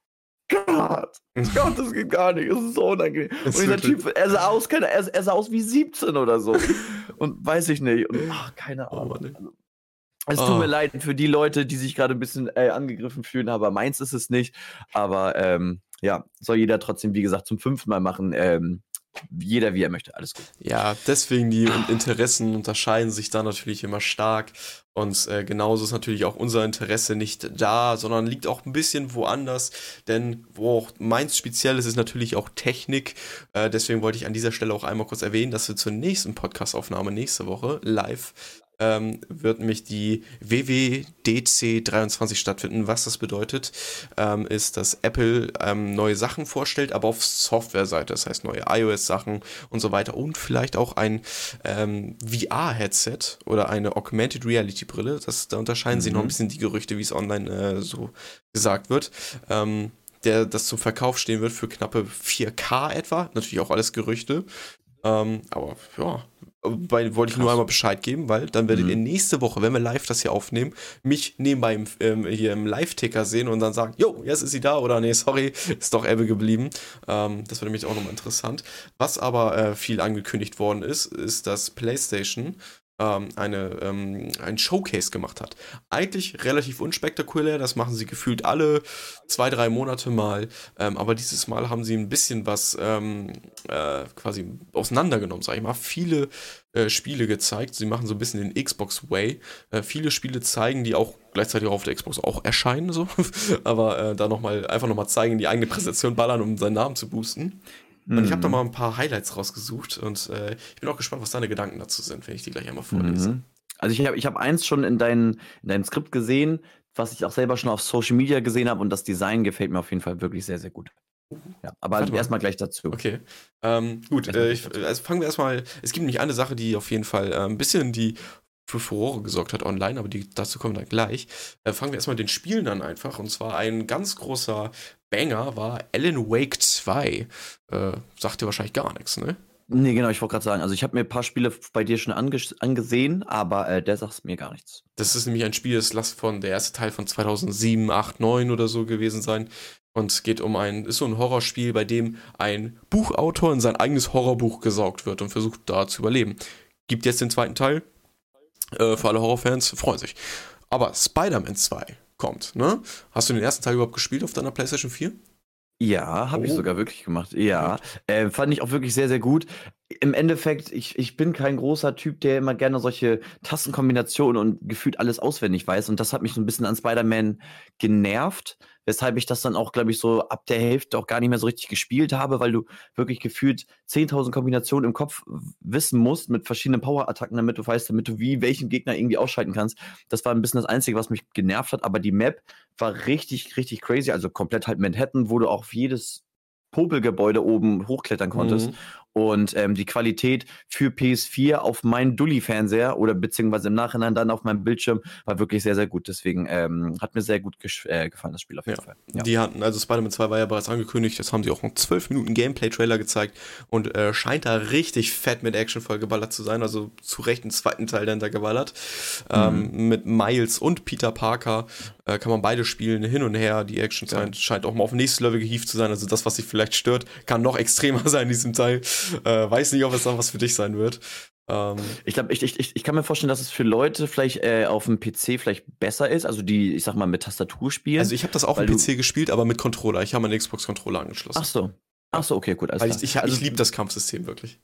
Gott, Gott, das geht gar nicht. Das ist so unangenehm. und dieser Typ, er sah aus, keine, er, er, sah aus wie 17 oder so. und weiß ich nicht. Und ach, keine oh, Ahnung. Oh, es tut oh. mir leid für die Leute, die sich gerade ein bisschen äh, angegriffen fühlen, aber meins ist es nicht. Aber ähm, ja, soll jeder trotzdem, wie gesagt, zum fünften Mal machen. Ähm, jeder wie er möchte, alles gut. Ja, deswegen die Interessen unterscheiden sich da natürlich immer stark. Und äh, genauso ist natürlich auch unser Interesse nicht da, sondern liegt auch ein bisschen woanders. Denn wo auch meins speziell ist, ist natürlich auch Technik. Äh, deswegen wollte ich an dieser Stelle auch einmal kurz erwähnen, dass wir zur nächsten Podcast-Aufnahme nächste Woche live ähm, wird nämlich die WWDC 23 stattfinden. Was das bedeutet, ähm, ist, dass Apple ähm, neue Sachen vorstellt, aber auf Software-Seite, das heißt neue iOS-Sachen und so weiter und vielleicht auch ein ähm, VR-Headset oder eine Augmented Reality-Brille. da unterscheiden mhm. sich noch ein bisschen die Gerüchte, wie es online äh, so gesagt wird ähm, der das zum Verkauf stehen wird für knappe 4K etwa. Natürlich auch alles Gerüchte. Ähm, aber ja, weil, wollte ich nur einmal Bescheid geben, weil dann werdet mhm. ihr nächste Woche, wenn wir live das hier aufnehmen, mich nebenbei im, ähm, hier im Live-Ticker sehen und dann sagen, jo, jetzt ist sie da oder nee, sorry, ist doch Ebbe geblieben. Ähm, das wäre nämlich auch nochmal interessant. Was aber äh, viel angekündigt worden ist, ist, dass PlayStation ähm, eine, ähm, ein Showcase gemacht hat. Eigentlich relativ unspektakulär, das machen sie gefühlt alle zwei, drei Monate mal, ähm, aber dieses Mal haben sie ein bisschen was ähm, äh, quasi auseinandergenommen, sag ich mal. Viele äh, Spiele gezeigt, sie machen so ein bisschen den Xbox Way. Äh, viele Spiele zeigen, die auch gleichzeitig auf der Xbox auch erscheinen, so, aber äh, da nochmal, einfach nochmal zeigen, die eigene Präsentation ballern, um seinen Namen zu boosten. Und ich habe da mhm. mal ein paar Highlights rausgesucht und äh, ich bin auch gespannt, was deine Gedanken dazu sind, wenn ich die gleich einmal vorlese. Mhm. Also ich habe ich hab eins schon in, dein, in deinem Skript gesehen, was ich auch selber schon auf Social Media gesehen habe und das Design gefällt mir auf jeden Fall wirklich sehr, sehr gut. Ja, aber erstmal gleich dazu. Okay. Ähm, gut, äh, ich, also fangen wir erstmal. Es gibt nämlich eine Sache, die auf jeden Fall äh, ein bisschen die für Furore gesorgt hat online, aber die, dazu kommen wir dann gleich. Äh, fangen wir erstmal mit den Spielen an einfach. Und zwar ein ganz großer Banger war Alan Wake 2. Äh, sagt dir wahrscheinlich gar nichts, ne? Nee, genau, ich wollte gerade sagen, also ich habe mir ein paar Spiele bei dir schon angesehen, aber äh, der sagt mir gar nichts. Das ist nämlich ein Spiel, das lass von der erste Teil von 2007, 8, 9 oder so gewesen sein. Und es geht um ein, ist so ein Horrorspiel, bei dem ein Buchautor in sein eigenes Horrorbuch gesaugt wird und versucht da zu überleben. Gibt jetzt den zweiten Teil, äh, für alle Horrorfans, freuen sich. Aber Spider-Man 2 kommt, ne? Hast du den ersten Teil überhaupt gespielt auf deiner PlayStation 4? Ja, habe oh. ich sogar wirklich gemacht. Ja, äh, fand ich auch wirklich sehr, sehr gut. Im Endeffekt, ich, ich bin kein großer Typ, der immer gerne solche Tastenkombinationen und gefühlt alles auswendig weiß. Und das hat mich so ein bisschen an Spider-Man genervt weshalb ich das dann auch, glaube ich, so ab der Hälfte auch gar nicht mehr so richtig gespielt habe, weil du wirklich gefühlt 10.000 Kombinationen im Kopf wissen musst mit verschiedenen Power-Attacken, damit du weißt, damit du wie welchen Gegner irgendwie ausschalten kannst. Das war ein bisschen das Einzige, was mich genervt hat, aber die Map war richtig, richtig crazy, also komplett halt Manhattan, wo du auch jedes Popelgebäude oben hochklettern konntest. Mhm. Und ähm, die Qualität für PS4 auf meinen Dulli-Fernseher oder beziehungsweise im Nachhinein dann auf meinem Bildschirm war wirklich sehr, sehr gut. Deswegen ähm, hat mir sehr gut äh, gefallen, das Spiel auf jeden ja. Fall. Ja. Die hatten, also Spider-Man 2 war ja bereits angekündigt, das haben sie auch einen 12 Minuten Gameplay-Trailer gezeigt und äh, scheint da richtig fett mit Action vollgeballert zu sein. Also zu Recht einen zweiten Teil dann da geballert. Mhm. Ähm, mit Miles und Peter Parker äh, kann man beide spielen, hin und her. Die Action ja. scheint auch mal auf nächstes Level gehievt zu sein. Also das, was sich vielleicht stört, kann noch extremer sein in diesem Teil. Äh, weiß nicht, ob es dann was für dich sein wird. Ähm, ich glaube, ich, ich, ich kann mir vorstellen, dass es für Leute vielleicht äh, auf dem PC vielleicht besser ist, also die, ich sag mal, mit Tastatur spielen. Also ich habe das auch am PC gespielt, aber mit Controller. Ich habe meinen Xbox-Controller angeschlossen. Ach so. Ach so, okay, gut. Weil ich, ich, also, ich liebe das Kampfsystem wirklich.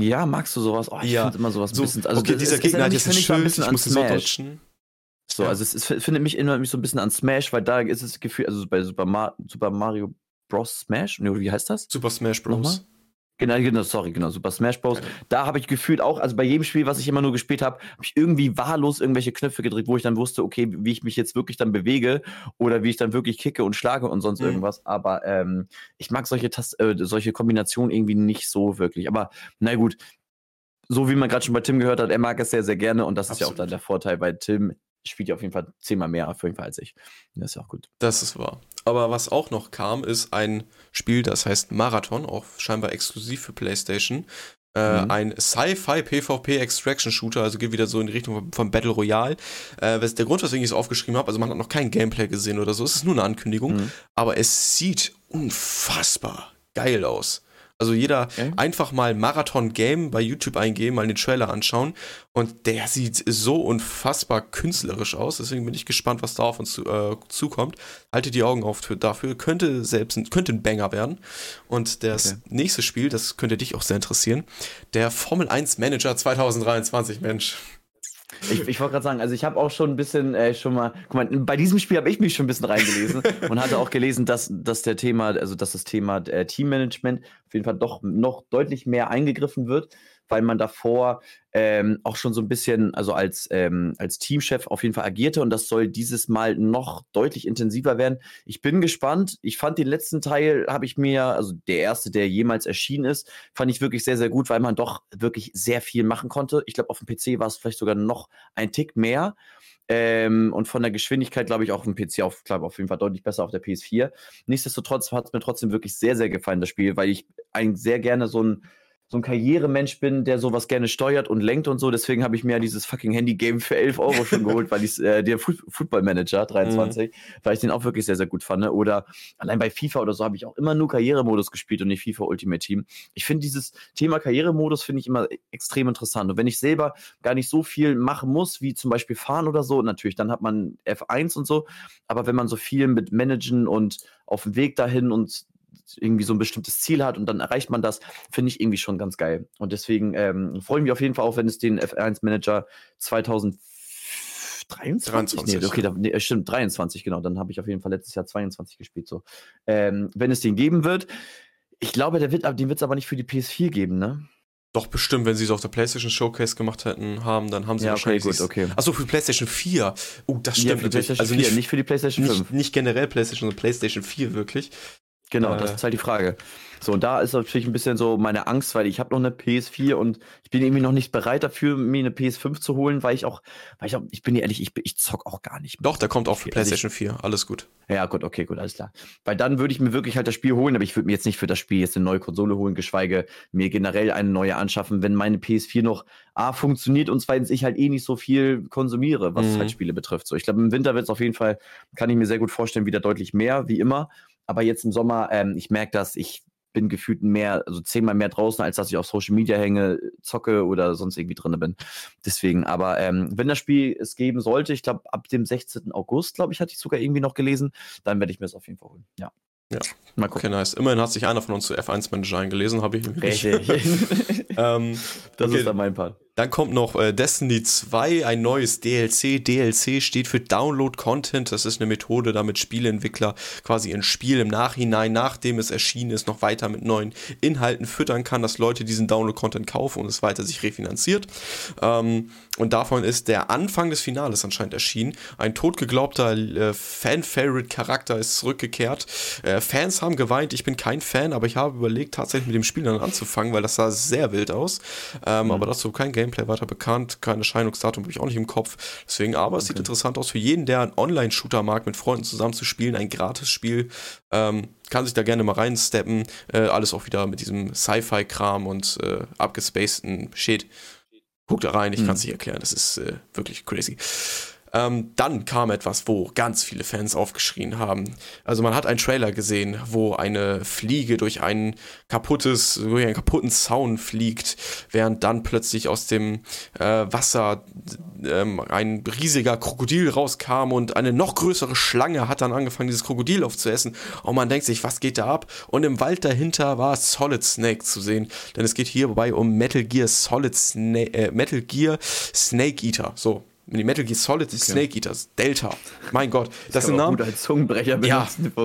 Ja, magst du sowas? Oh, ich ja. finde immer sowas so, ein bisschen. Also, okay, dieser Gegner hat jetzt ein Schild, ich muss so dodgen. So, ja. also es, es findet mich immer mich so ein bisschen an Smash, weil da ist es Gefühl, also bei Super, Mar Super Mario Bros. Smash, nee, wie heißt das? Super Smash Bros. Nochmal? Genau, genau, sorry, genau, Super Smash Bros. Da habe ich gefühlt auch, also bei jedem Spiel, was ich immer nur gespielt habe, habe ich irgendwie wahllos irgendwelche Knöpfe gedrückt, wo ich dann wusste, okay, wie ich mich jetzt wirklich dann bewege oder wie ich dann wirklich kicke und schlage und sonst mhm. irgendwas. Aber ähm, ich mag solche, Tast äh, solche Kombinationen irgendwie nicht so wirklich. Aber na gut, so wie man gerade schon bei Tim gehört hat, er mag es sehr, sehr gerne und das Absolut. ist ja auch dann der Vorteil, weil Tim spielt ja auf jeden Fall zehnmal mehr auf jeden Fall als ich. Das ist ja auch gut. Das ist wahr. Aber was auch noch kam, ist ein Spiel, das heißt Marathon, auch scheinbar exklusiv für PlayStation. Äh, mhm. Ein Sci-Fi PvP Extraction Shooter, also geht wieder so in die Richtung von Battle Royale. Äh, der Grund, weswegen ich es aufgeschrieben habe, also man hat noch kein Gameplay gesehen oder so, es ist nur eine Ankündigung, mhm. aber es sieht unfassbar geil aus. Also jeder okay. einfach mal Marathon Game bei YouTube eingeben, mal den Trailer anschauen und der sieht so unfassbar künstlerisch aus. Deswegen bin ich gespannt, was da auf uns zu, äh, zukommt. Halte die Augen auf für, dafür. Könnte selbst ein, könnte ein Banger werden. Und das okay. nächste Spiel, das könnte dich auch sehr interessieren, der Formel 1 Manager 2023, Mensch. Ich, ich wollte gerade sagen, also ich habe auch schon ein bisschen äh, schon mal, guck mal, bei diesem Spiel habe ich mich schon ein bisschen reingelesen und hatte auch gelesen, dass, dass der Thema, also dass das Thema äh, Teammanagement auf jeden Fall doch noch deutlich mehr eingegriffen wird weil man davor ähm, auch schon so ein bisschen, also als, ähm, als Teamchef auf jeden Fall agierte und das soll dieses Mal noch deutlich intensiver werden. Ich bin gespannt. Ich fand den letzten Teil, habe ich mir, also der erste, der jemals erschienen ist, fand ich wirklich sehr, sehr gut, weil man doch wirklich sehr viel machen konnte. Ich glaube, auf dem PC war es vielleicht sogar noch ein Tick mehr. Ähm, und von der Geschwindigkeit, glaube ich, auch im PC auf, glaub, auf jeden Fall deutlich besser auf der PS4. Nichtsdestotrotz hat es mir trotzdem wirklich sehr, sehr gefallen, das Spiel, weil ich eigentlich sehr gerne so ein so ein Karrieremensch bin, der sowas gerne steuert und lenkt und so. Deswegen habe ich mir dieses fucking Handy-Game für 11 Euro schon geholt, weil ich äh, der Football Manager 23, mhm. weil ich den auch wirklich sehr, sehr gut fand. Ne? Oder allein bei FIFA oder so habe ich auch immer nur Karrieremodus gespielt und nicht FIFA Ultimate Team. Ich finde dieses Thema Karrieremodus finde ich immer extrem interessant. Und wenn ich selber gar nicht so viel machen muss, wie zum Beispiel fahren oder so, natürlich, dann hat man F1 und so. Aber wenn man so viel mit Managen und auf dem Weg dahin und irgendwie so ein bestimmtes Ziel hat und dann erreicht man das, finde ich irgendwie schon ganz geil. Und deswegen ähm, freue ich mich auf jeden Fall auch, wenn es den F1 Manager 2023 23, nee, okay, da, nee, stimmt, 23, genau. Dann habe ich auf jeden Fall letztes Jahr 22 gespielt. So. Ähm, wenn es den geben wird, ich glaube, der wird, den wird es aber nicht für die PS4 geben, ne? Doch, bestimmt, wenn sie es auf der PlayStation Showcase gemacht hätten, haben, dann haben sie ja, wahrscheinlich. Okay, gut, okay. Achso, für PlayStation 4. Oh, das stimmt ja, natürlich. Also nicht, nicht, für die PlayStation 5. Nicht, nicht generell PlayStation, sondern PlayStation 4 wirklich. Genau, äh, das ist halt die Frage. So, und da ist natürlich ein bisschen so meine Angst, weil ich habe noch eine PS4 und ich bin irgendwie noch nicht bereit dafür, mir eine PS5 zu holen, weil ich auch, weil ich auch, ich bin ehrlich, ich, ich zock auch gar nicht. Mehr. Doch, der kommt auch für PlayStation 4, alles gut. Ja, gut, okay, gut, alles klar. Weil dann würde ich mir wirklich halt das Spiel holen, aber ich würde mir jetzt nicht für das Spiel jetzt eine neue Konsole holen, geschweige mir generell eine neue anschaffen, wenn meine PS4 noch A funktioniert und zweitens ich halt eh nicht so viel konsumiere, was mhm. halt Spiele betrifft. So, ich glaube, im Winter wird es auf jeden Fall, kann ich mir sehr gut vorstellen, wieder deutlich mehr, wie immer. Aber jetzt im Sommer, ähm, ich merke das, ich bin gefühlt mehr, also zehnmal mehr draußen, als dass ich auf Social Media hänge, zocke oder sonst irgendwie drin bin. Deswegen, aber ähm, wenn das Spiel es geben sollte, ich glaube ab dem 16. August, glaube ich, hatte ich sogar irgendwie noch gelesen, dann werde ich mir es auf jeden Fall holen. Ja. Ja, mal gucken. Okay, nice. Immerhin hat sich einer von uns zu F1 Manager eingelesen, habe ich nämlich. Richtig. ähm, das okay. ist dann mein Part. Dann kommt noch äh, Destiny 2, ein neues DLC. DLC steht für Download Content. Das ist eine Methode, damit Spieleentwickler quasi ein Spiel im Nachhinein, nachdem es erschienen ist, noch weiter mit neuen Inhalten füttern kann, dass Leute diesen Download Content kaufen und es weiter sich refinanziert. Ähm, und davon ist der Anfang des Finales anscheinend erschienen. Ein totgeglaubter äh, Fan-Favorite-Charakter ist zurückgekehrt. Äh, Fans haben geweint. Ich bin kein Fan, aber ich habe überlegt, tatsächlich mit dem Spiel dann anzufangen, weil das sah sehr wild aus. Ähm, mhm. Aber dazu kein Game Gameplay weiter bekannt, kein Erscheinungsdatum habe ich auch nicht im Kopf. Deswegen, aber es sieht interessant aus für jeden, der einen Online-Shooter mag, mit Freunden zusammen zu spielen, ein Gratis-Spiel. Ähm, kann sich da gerne mal reinsteppen. Äh, alles auch wieder mit diesem Sci-Fi-Kram und äh, abgespaceden Shit. Guck da rein, ich mhm. kann es nicht erklären. Das ist äh, wirklich crazy. Ähm, dann kam etwas, wo ganz viele Fans aufgeschrien haben. Also man hat einen Trailer gesehen, wo eine Fliege durch ein kaputtes, durch einen kaputten Zaun fliegt, während dann plötzlich aus dem äh, Wasser ähm, ein riesiger Krokodil rauskam und eine noch größere Schlange hat dann angefangen, dieses Krokodil aufzuessen. Und man denkt sich, was geht da ab? Und im Wald dahinter war Solid Snake zu sehen, denn es geht hierbei um Metal Gear Solid Snake, äh, Metal Gear Snake Eater. So, die Metal Gear Solid okay. Snake Eaters, Delta. Mein Gott, das, sind Namen. Gut als Zungenbrecher benutzen, ja.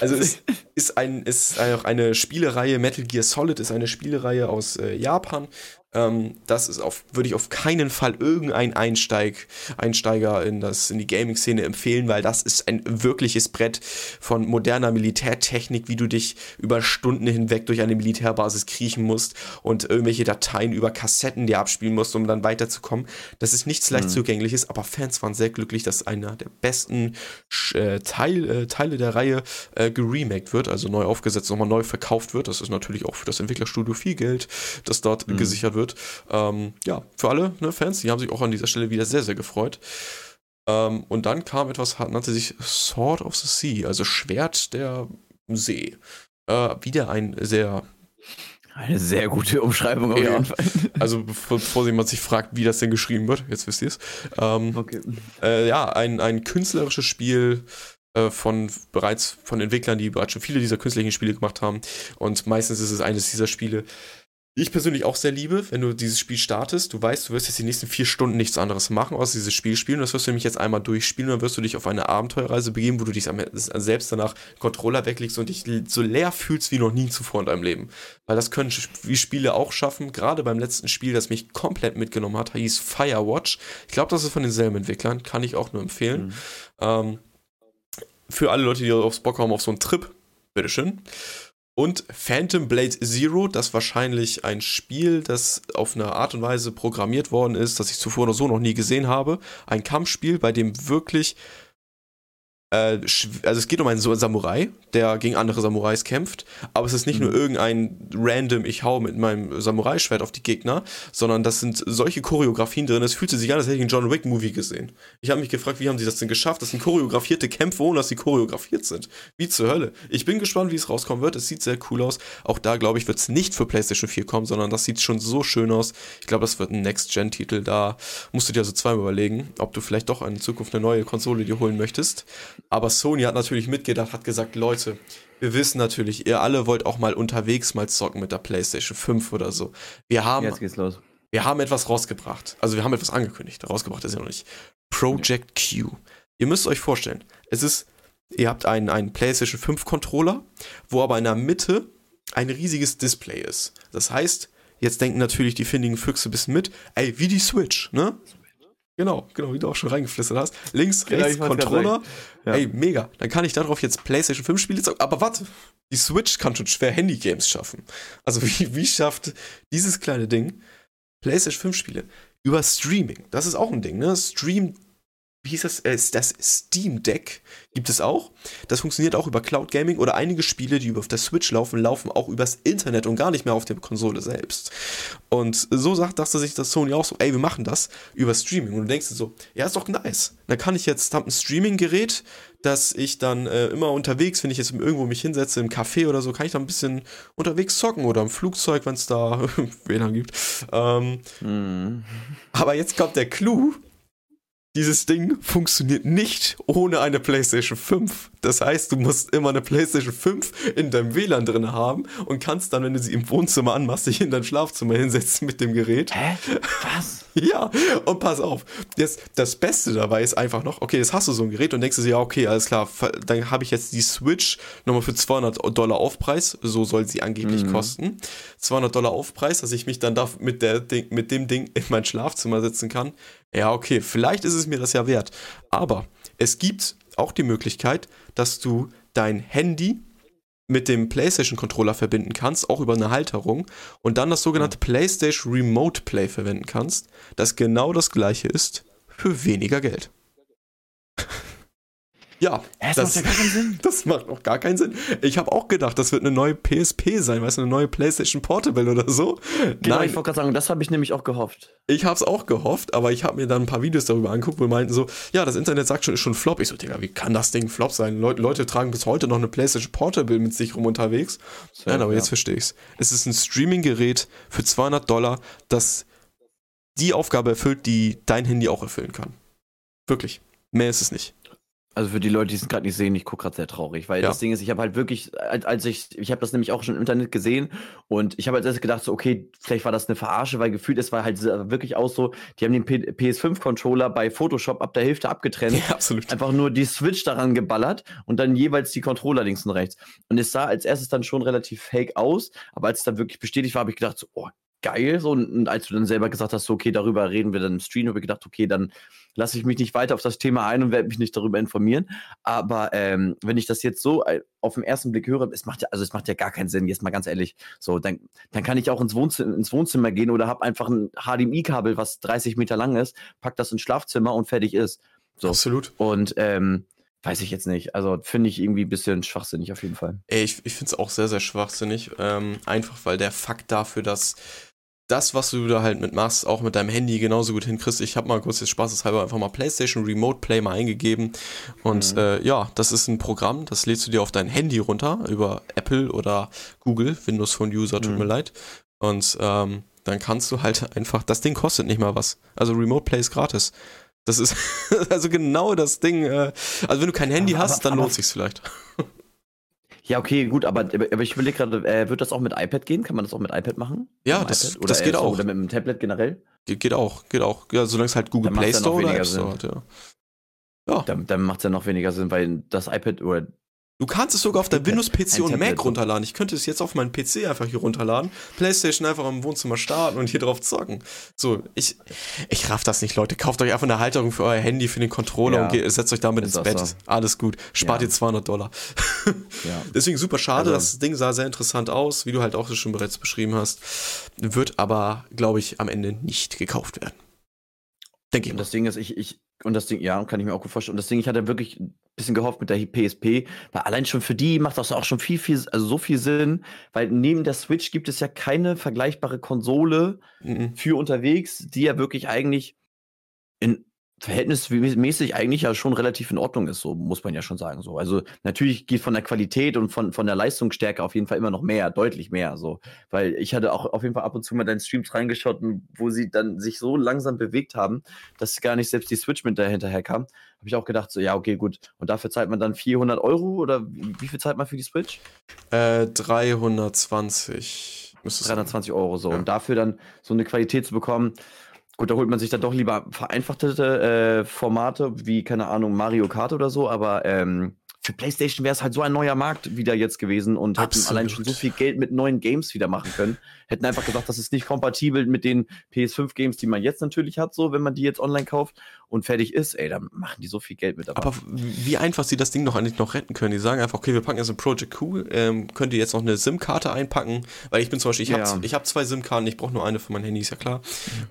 Also es ist ein ist auch eine Spielereihe. Metal Gear Solid ist eine Spielereihe aus äh, Japan ähm, das ist auf, würde ich auf keinen Fall irgendein Einsteig, Einsteiger in, das, in die Gaming-Szene empfehlen, weil das ist ein wirkliches Brett von moderner Militärtechnik, wie du dich über Stunden hinweg durch eine Militärbasis kriechen musst und irgendwelche Dateien über Kassetten dir abspielen musst, um dann weiterzukommen. Das ist nichts leicht mhm. zugängliches, aber Fans waren sehr glücklich, dass einer der besten äh, Teil, äh, Teile der Reihe äh, geremaked wird, also neu aufgesetzt, nochmal neu verkauft wird. Das ist natürlich auch für das Entwicklerstudio viel Geld, das dort mhm. gesichert wird wird. Ähm, ja, für alle ne, Fans, die haben sich auch an dieser Stelle wieder sehr, sehr gefreut. Ähm, und dann kam etwas, nannte sich Sword of the Sea, also Schwert der See. Äh, wieder ein sehr eine sehr gute Umschreibung auf ja. jeden Fall. Also bevor, bevor jemand sich fragt, wie das denn geschrieben wird, jetzt wisst ihr es. Ähm, okay. Äh, ja, ein, ein künstlerisches Spiel äh, von bereits von Entwicklern, die bereits schon viele dieser künstlichen Spiele gemacht haben. Und meistens ist es eines dieser Spiele, die ich persönlich auch sehr liebe, wenn du dieses Spiel startest, du weißt, du wirst jetzt die nächsten vier Stunden nichts anderes machen, außer dieses Spiel spielen. Das wirst du nämlich jetzt einmal durchspielen und dann wirst du dich auf eine Abenteuerreise begeben, wo du dich selbst danach Controller weglegst und dich so leer fühlst wie noch nie zuvor in deinem Leben. Weil das können wie Spiele auch schaffen. Gerade beim letzten Spiel, das mich komplett mitgenommen hat, hieß Firewatch. Ich glaube, das ist von denselben Entwicklern, kann ich auch nur empfehlen. Mhm. Ähm, für alle Leute, die aufs Bock haben auf so einen Trip, bitteschön. Und Phantom Blade Zero, das wahrscheinlich ein Spiel, das auf eine Art und Weise programmiert worden ist, das ich zuvor oder so noch nie gesehen habe. Ein Kampfspiel, bei dem wirklich äh, also es geht um einen Samurai, der gegen andere Samurais kämpft, aber es ist nicht mhm. nur irgendein random, ich hau mit meinem Samurai-Schwert auf die Gegner, sondern das sind solche Choreografien drin, es fühlte sich an, als hätte ich einen John Wick-Movie gesehen. Ich habe mich gefragt, wie haben sie das denn geschafft? Das sind choreografierte Kämpfe, ohne dass sie choreografiert sind. Wie zur Hölle. Ich bin gespannt, wie es rauskommen wird. Es sieht sehr cool aus. Auch da, glaube ich, wird es nicht für PlayStation 4 kommen, sondern das sieht schon so schön aus. Ich glaube, das wird ein Next-Gen-Titel. Da musst du dir also zweimal überlegen, ob du vielleicht doch in Zukunft eine neue Konsole dir holen möchtest. Aber Sony hat natürlich mitgedacht, hat gesagt, Leute, wir wissen natürlich, ihr alle wollt auch mal unterwegs mal zocken mit der PlayStation 5 oder so. Wir haben, Jetzt geht's los. Wir haben etwas rausgebracht. Also wir haben etwas angekündigt. Rausgebracht ist ja noch nicht. Project Q. Ihr müsst euch vorstellen, es ist, ihr habt einen, einen PlayStation 5 Controller, wo aber in der Mitte ein riesiges Display ist. Das heißt, jetzt denken natürlich die findigen Füchse ein bisschen mit, ey, wie die Switch, ne? Genau, genau, wie du auch schon reingeflüstert hast. Links, rechts, ja, Controller. Ja. Ey, mega. Dann kann ich darauf jetzt PlayStation 5 Spiele zocken. Aber warte, die Switch kann schon schwer Handy-Games schaffen. Also, wie, wie schafft dieses kleine Ding PlayStation 5 Spiele über Streaming? Das ist auch ein Ding, ne? Stream wie hieß das? Äh, das Steam Deck gibt es auch. Das funktioniert auch über Cloud Gaming oder einige Spiele, die auf der Switch laufen, laufen auch übers Internet und gar nicht mehr auf der Konsole selbst. Und so sagt, dachte sich das Sony auch so, ey, wir machen das über Streaming. Und du denkst dir so, ja, ist doch nice. Dann kann ich jetzt, hab ein Streaming-Gerät, dass ich dann äh, immer unterwegs, wenn ich jetzt irgendwo mich hinsetze, im Café oder so, kann ich dann ein bisschen unterwegs zocken oder im Flugzeug, wenn es da WLAN gibt. Ähm, mm. Aber jetzt kommt der Clou, dieses Ding funktioniert nicht ohne eine PlayStation 5. Das heißt, du musst immer eine PlayStation 5 in deinem WLAN drin haben und kannst dann, wenn du sie im Wohnzimmer anmachst, dich in dein Schlafzimmer hinsetzen mit dem Gerät. Hä? Was? ja, und pass auf. Das, das Beste dabei ist einfach noch, okay, jetzt hast du so ein Gerät und denkst du dir, ja, okay, alles klar, dann habe ich jetzt die Switch nochmal für 200 Dollar Aufpreis, so soll sie angeblich mhm. kosten. 200 Dollar Aufpreis, dass ich mich dann da mit, der mit dem Ding in mein Schlafzimmer setzen kann. Ja, okay, vielleicht ist es mir das ja wert. Aber es gibt auch die Möglichkeit, dass du dein Handy mit dem PlayStation Controller verbinden kannst, auch über eine Halterung, und dann das sogenannte PlayStation Remote Play verwenden kannst, das genau das gleiche ist für weniger Geld. Ja, das, das, macht ja gar keinen Sinn. Das macht auch gar keinen Sinn. Ich habe auch gedacht, das wird eine neue PSP sein, weißt du, eine neue PlayStation Portable oder so. Genau, Nein. ich wollte gerade sagen, das habe ich nämlich auch gehofft. Ich habe es auch gehofft, aber ich habe mir dann ein paar Videos darüber angeguckt, wo meinten so, ja, das Internet sagt schon, ist schon Flop. Ich so, Digga, wie kann das Ding Flop sein? Leute, Leute tragen bis heute noch eine PlayStation Portable mit sich rum unterwegs. So, Nein, aber ja. jetzt verstehe ich's. Es ist ein Streaming-Gerät für 200 Dollar, das die Aufgabe erfüllt, die dein Handy auch erfüllen kann. Wirklich. Mehr ist es nicht. Also für die Leute, die es gerade nicht sehen, ich gucke gerade sehr traurig, weil ja. das Ding ist, ich habe halt wirklich, als ich, ich habe das nämlich auch schon im Internet gesehen und ich habe halt erst gedacht, so, okay, vielleicht war das eine Verarsche, weil gefühlt, es war halt wirklich auch so, die haben den PS5-Controller bei Photoshop ab der Hälfte abgetrennt. Ja, absolut. Einfach nur die Switch daran geballert und dann jeweils die Controller links und rechts. Und es sah als erstes dann schon relativ fake aus, aber als es dann wirklich bestätigt war, habe ich gedacht, so, oh, geil. So, und als du dann selber gesagt hast, so, okay, darüber reden wir dann im Stream, habe ich gedacht, okay, dann lasse ich mich nicht weiter auf das Thema ein und werde mich nicht darüber informieren. Aber ähm, wenn ich das jetzt so äh, auf den ersten Blick höre, es macht ja, also es macht ja gar keinen Sinn, jetzt mal ganz ehrlich. So, dann, dann kann ich auch ins Wohnzimmer, ins Wohnzimmer gehen oder habe einfach ein HDMI-Kabel, was 30 Meter lang ist, pack das ins Schlafzimmer und fertig ist. So. Absolut. Und ähm, Weiß ich jetzt nicht. Also finde ich irgendwie ein bisschen schwachsinnig auf jeden Fall. Ey, ich, ich finde es auch sehr, sehr schwachsinnig. Ähm, einfach weil der Fakt dafür, dass das, was du da halt mitmachst, auch mit deinem Handy genauso gut hinkriegst. Ich habe mal kurz jetzt spaßeshalber einfach mal PlayStation Remote Play mal eingegeben. Und mhm. äh, ja, das ist ein Programm, das lädst du dir auf dein Handy runter über Apple oder Google, Windows Phone User, tut mhm. mir leid. Und ähm, dann kannst du halt einfach, das Ding kostet nicht mal was. Also Remote Play ist gratis. Das ist also genau das Ding. Äh, also wenn du kein Handy aber, hast, dann aber, lohnt sich's vielleicht. Ja, okay, gut, aber, aber ich überlege gerade, äh, wird das auch mit iPad gehen? Kann man das auch mit iPad machen? Ja, das, das geht auch. Oder mit dem Tablet generell? Ge geht auch, geht auch. Ja, solange es halt Google Play Store oder App Store hat, ja. Ja. Dann, dann macht es ja noch weniger Sinn, weil das iPad oder Du kannst es sogar auf der Windows-PC und Mac runterladen. Ich könnte es jetzt auf meinen PC einfach hier runterladen, Playstation einfach im Wohnzimmer starten und hier drauf zocken. So, ich, ich raff das nicht, Leute. Kauft euch einfach eine Halterung für euer Handy, für den Controller ja, und geht, setzt euch damit ins Bett. So. Alles gut. Spart ja. ihr 200 Dollar. ja. Deswegen super schade. Also, das Ding sah sehr interessant aus, wie du halt auch schon bereits beschrieben hast. Wird aber, glaube ich, am Ende nicht gekauft werden. Denke ich. Und das Ding ist, ich, ich, und das Ding, ja, kann ich mir auch gut vorstellen. Und das Ding, ich hatte wirklich bisschen gehofft mit der PSP, weil allein schon für die macht das auch schon viel, viel, also so viel Sinn, weil neben der Switch gibt es ja keine vergleichbare Konsole mhm. für unterwegs, die ja wirklich eigentlich in verhältnismäßig eigentlich ja schon relativ in Ordnung ist, so muss man ja schon sagen. So. Also natürlich geht von der Qualität und von, von der Leistungsstärke auf jeden Fall immer noch mehr, deutlich mehr. So. Weil ich hatte auch auf jeden Fall ab und zu mal deinen Streams reingeschaut, wo sie dann sich so langsam bewegt haben, dass gar nicht selbst die Switch mit dahinterher kam. Habe ich auch gedacht, so ja, okay, gut. Und dafür zahlt man dann 400 Euro oder wie, wie viel zahlt man für die Switch? Äh, 320. 320 Euro so. Ja. Und dafür dann so eine Qualität zu bekommen, Gut, da holt man sich dann doch lieber vereinfachte äh, Formate, wie, keine Ahnung, Mario Kart oder so, aber ähm, für PlayStation wäre es halt so ein neuer Markt wieder jetzt gewesen und hätten allein schon so viel Geld mit neuen Games wieder machen können. Hätten einfach gesagt, das ist nicht kompatibel mit den PS5-Games, die man jetzt natürlich hat, so wenn man die jetzt online kauft und fertig ist, ey, dann machen die so viel Geld mit dabei. Aber wie einfach sie das Ding noch eigentlich noch retten können. Die sagen einfach, okay, wir packen jetzt ein Project Q, ähm, könnt ihr jetzt noch eine SIM-Karte einpacken, weil ich bin zum Beispiel, ich ja. habe hab zwei SIM-Karten, ich brauche nur eine für mein Handy, ist ja klar.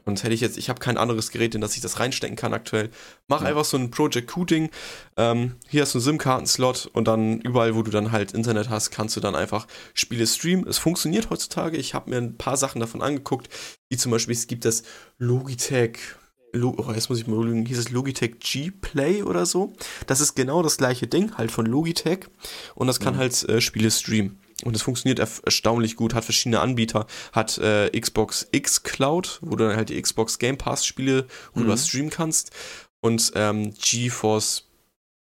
Und hätte ich jetzt, ich habe kein anderes Gerät, in das ich das reinstecken kann aktuell. Mach ja. einfach so ein Project Q-Ding. Ähm, hier hast du einen SIM-Karten-Slot und dann überall, wo du dann halt Internet hast, kannst du dann einfach Spiele streamen. Es funktioniert heutzutage. Ich habe mir ein paar Sachen davon angeguckt, wie zum Beispiel, es gibt das Logitech, oh, jetzt muss ich mal lügen, hieß es Logitech G-Play oder so. Das ist genau das gleiche Ding, halt von Logitech. Und das kann mhm. halt äh, Spiele streamen. Und es funktioniert erstaunlich gut, hat verschiedene Anbieter, hat äh, Xbox X Cloud, wo du dann halt die Xbox Game Pass Spiele rüber mhm. streamen kannst. Und ähm, GeForce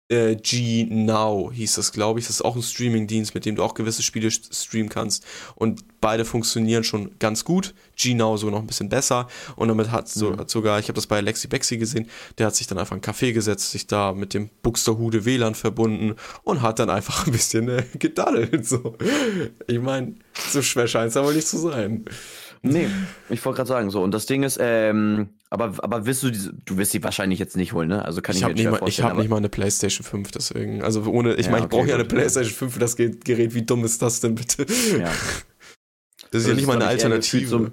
äh, G Now hieß das, glaube ich. Das ist auch ein Streaming-Dienst, mit dem du auch gewisse Spiele streamen kannst. Und beide funktionieren schon ganz gut. G Now so noch ein bisschen besser. Und damit hat so, mhm. sogar, ich habe das bei Alexi Bexi gesehen, der hat sich dann einfach einen Café gesetzt, sich da mit dem Buxterhude WLAN verbunden und hat dann einfach ein bisschen äh, gedaddelt. So. Ich meine, so schwer scheint es aber nicht zu sein. Nee, ich wollte gerade sagen, so. Und das Ding ist, ähm, aber, aber wirst du diese, du wirst sie wahrscheinlich jetzt nicht holen, ne? Also kann ich, ich mir nicht mal, Ich habe nicht mal eine PlayStation 5, deswegen. Also ohne, ich ja, meine, ich okay, brauche ja eine PlayStation 5 für das Gerät. Wie dumm ist das denn bitte? Ja. Das ist ja nicht mal eine Alternative. So,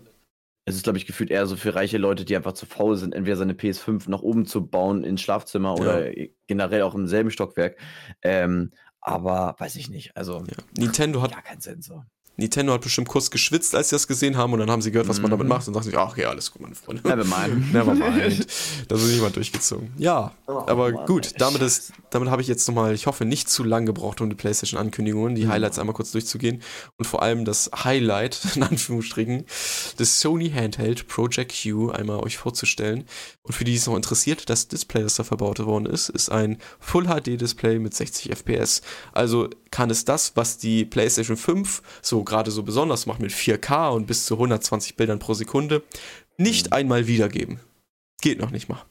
es ist, glaube ich, gefühlt eher so für reiche Leute, die einfach zu faul sind, entweder seine PS5 nach oben zu bauen ins Schlafzimmer ja. oder generell auch im selben Stockwerk. Ähm, aber weiß ich nicht. Also. Nintendo hat gar keinen Sensor. Nintendo hat bestimmt kurz geschwitzt, als sie das gesehen haben und dann haben sie gehört, was man damit mhm. macht und dachten sich, ach ja, alles gut, meine Freunde. Never mind. Never mind. Das ist niemand durchgezogen. Ja, oh, aber Mann, gut, damit, ist, damit habe ich jetzt nochmal, ich hoffe, nicht zu lang gebraucht, um die PlayStation-Ankündigungen, die mhm. Highlights einmal kurz durchzugehen und vor allem das Highlight, in Anführungsstrichen, des Sony Handheld Project Q einmal euch vorzustellen. Und für die es noch interessiert, das Display, das da verbaut worden ist, ist ein Full HD Display mit 60 FPS. Also kann es das, was die PlayStation 5 so gerade so besonders macht mit 4K und bis zu 120 Bildern pro Sekunde, nicht mhm. einmal wiedergeben. Geht noch nicht mal.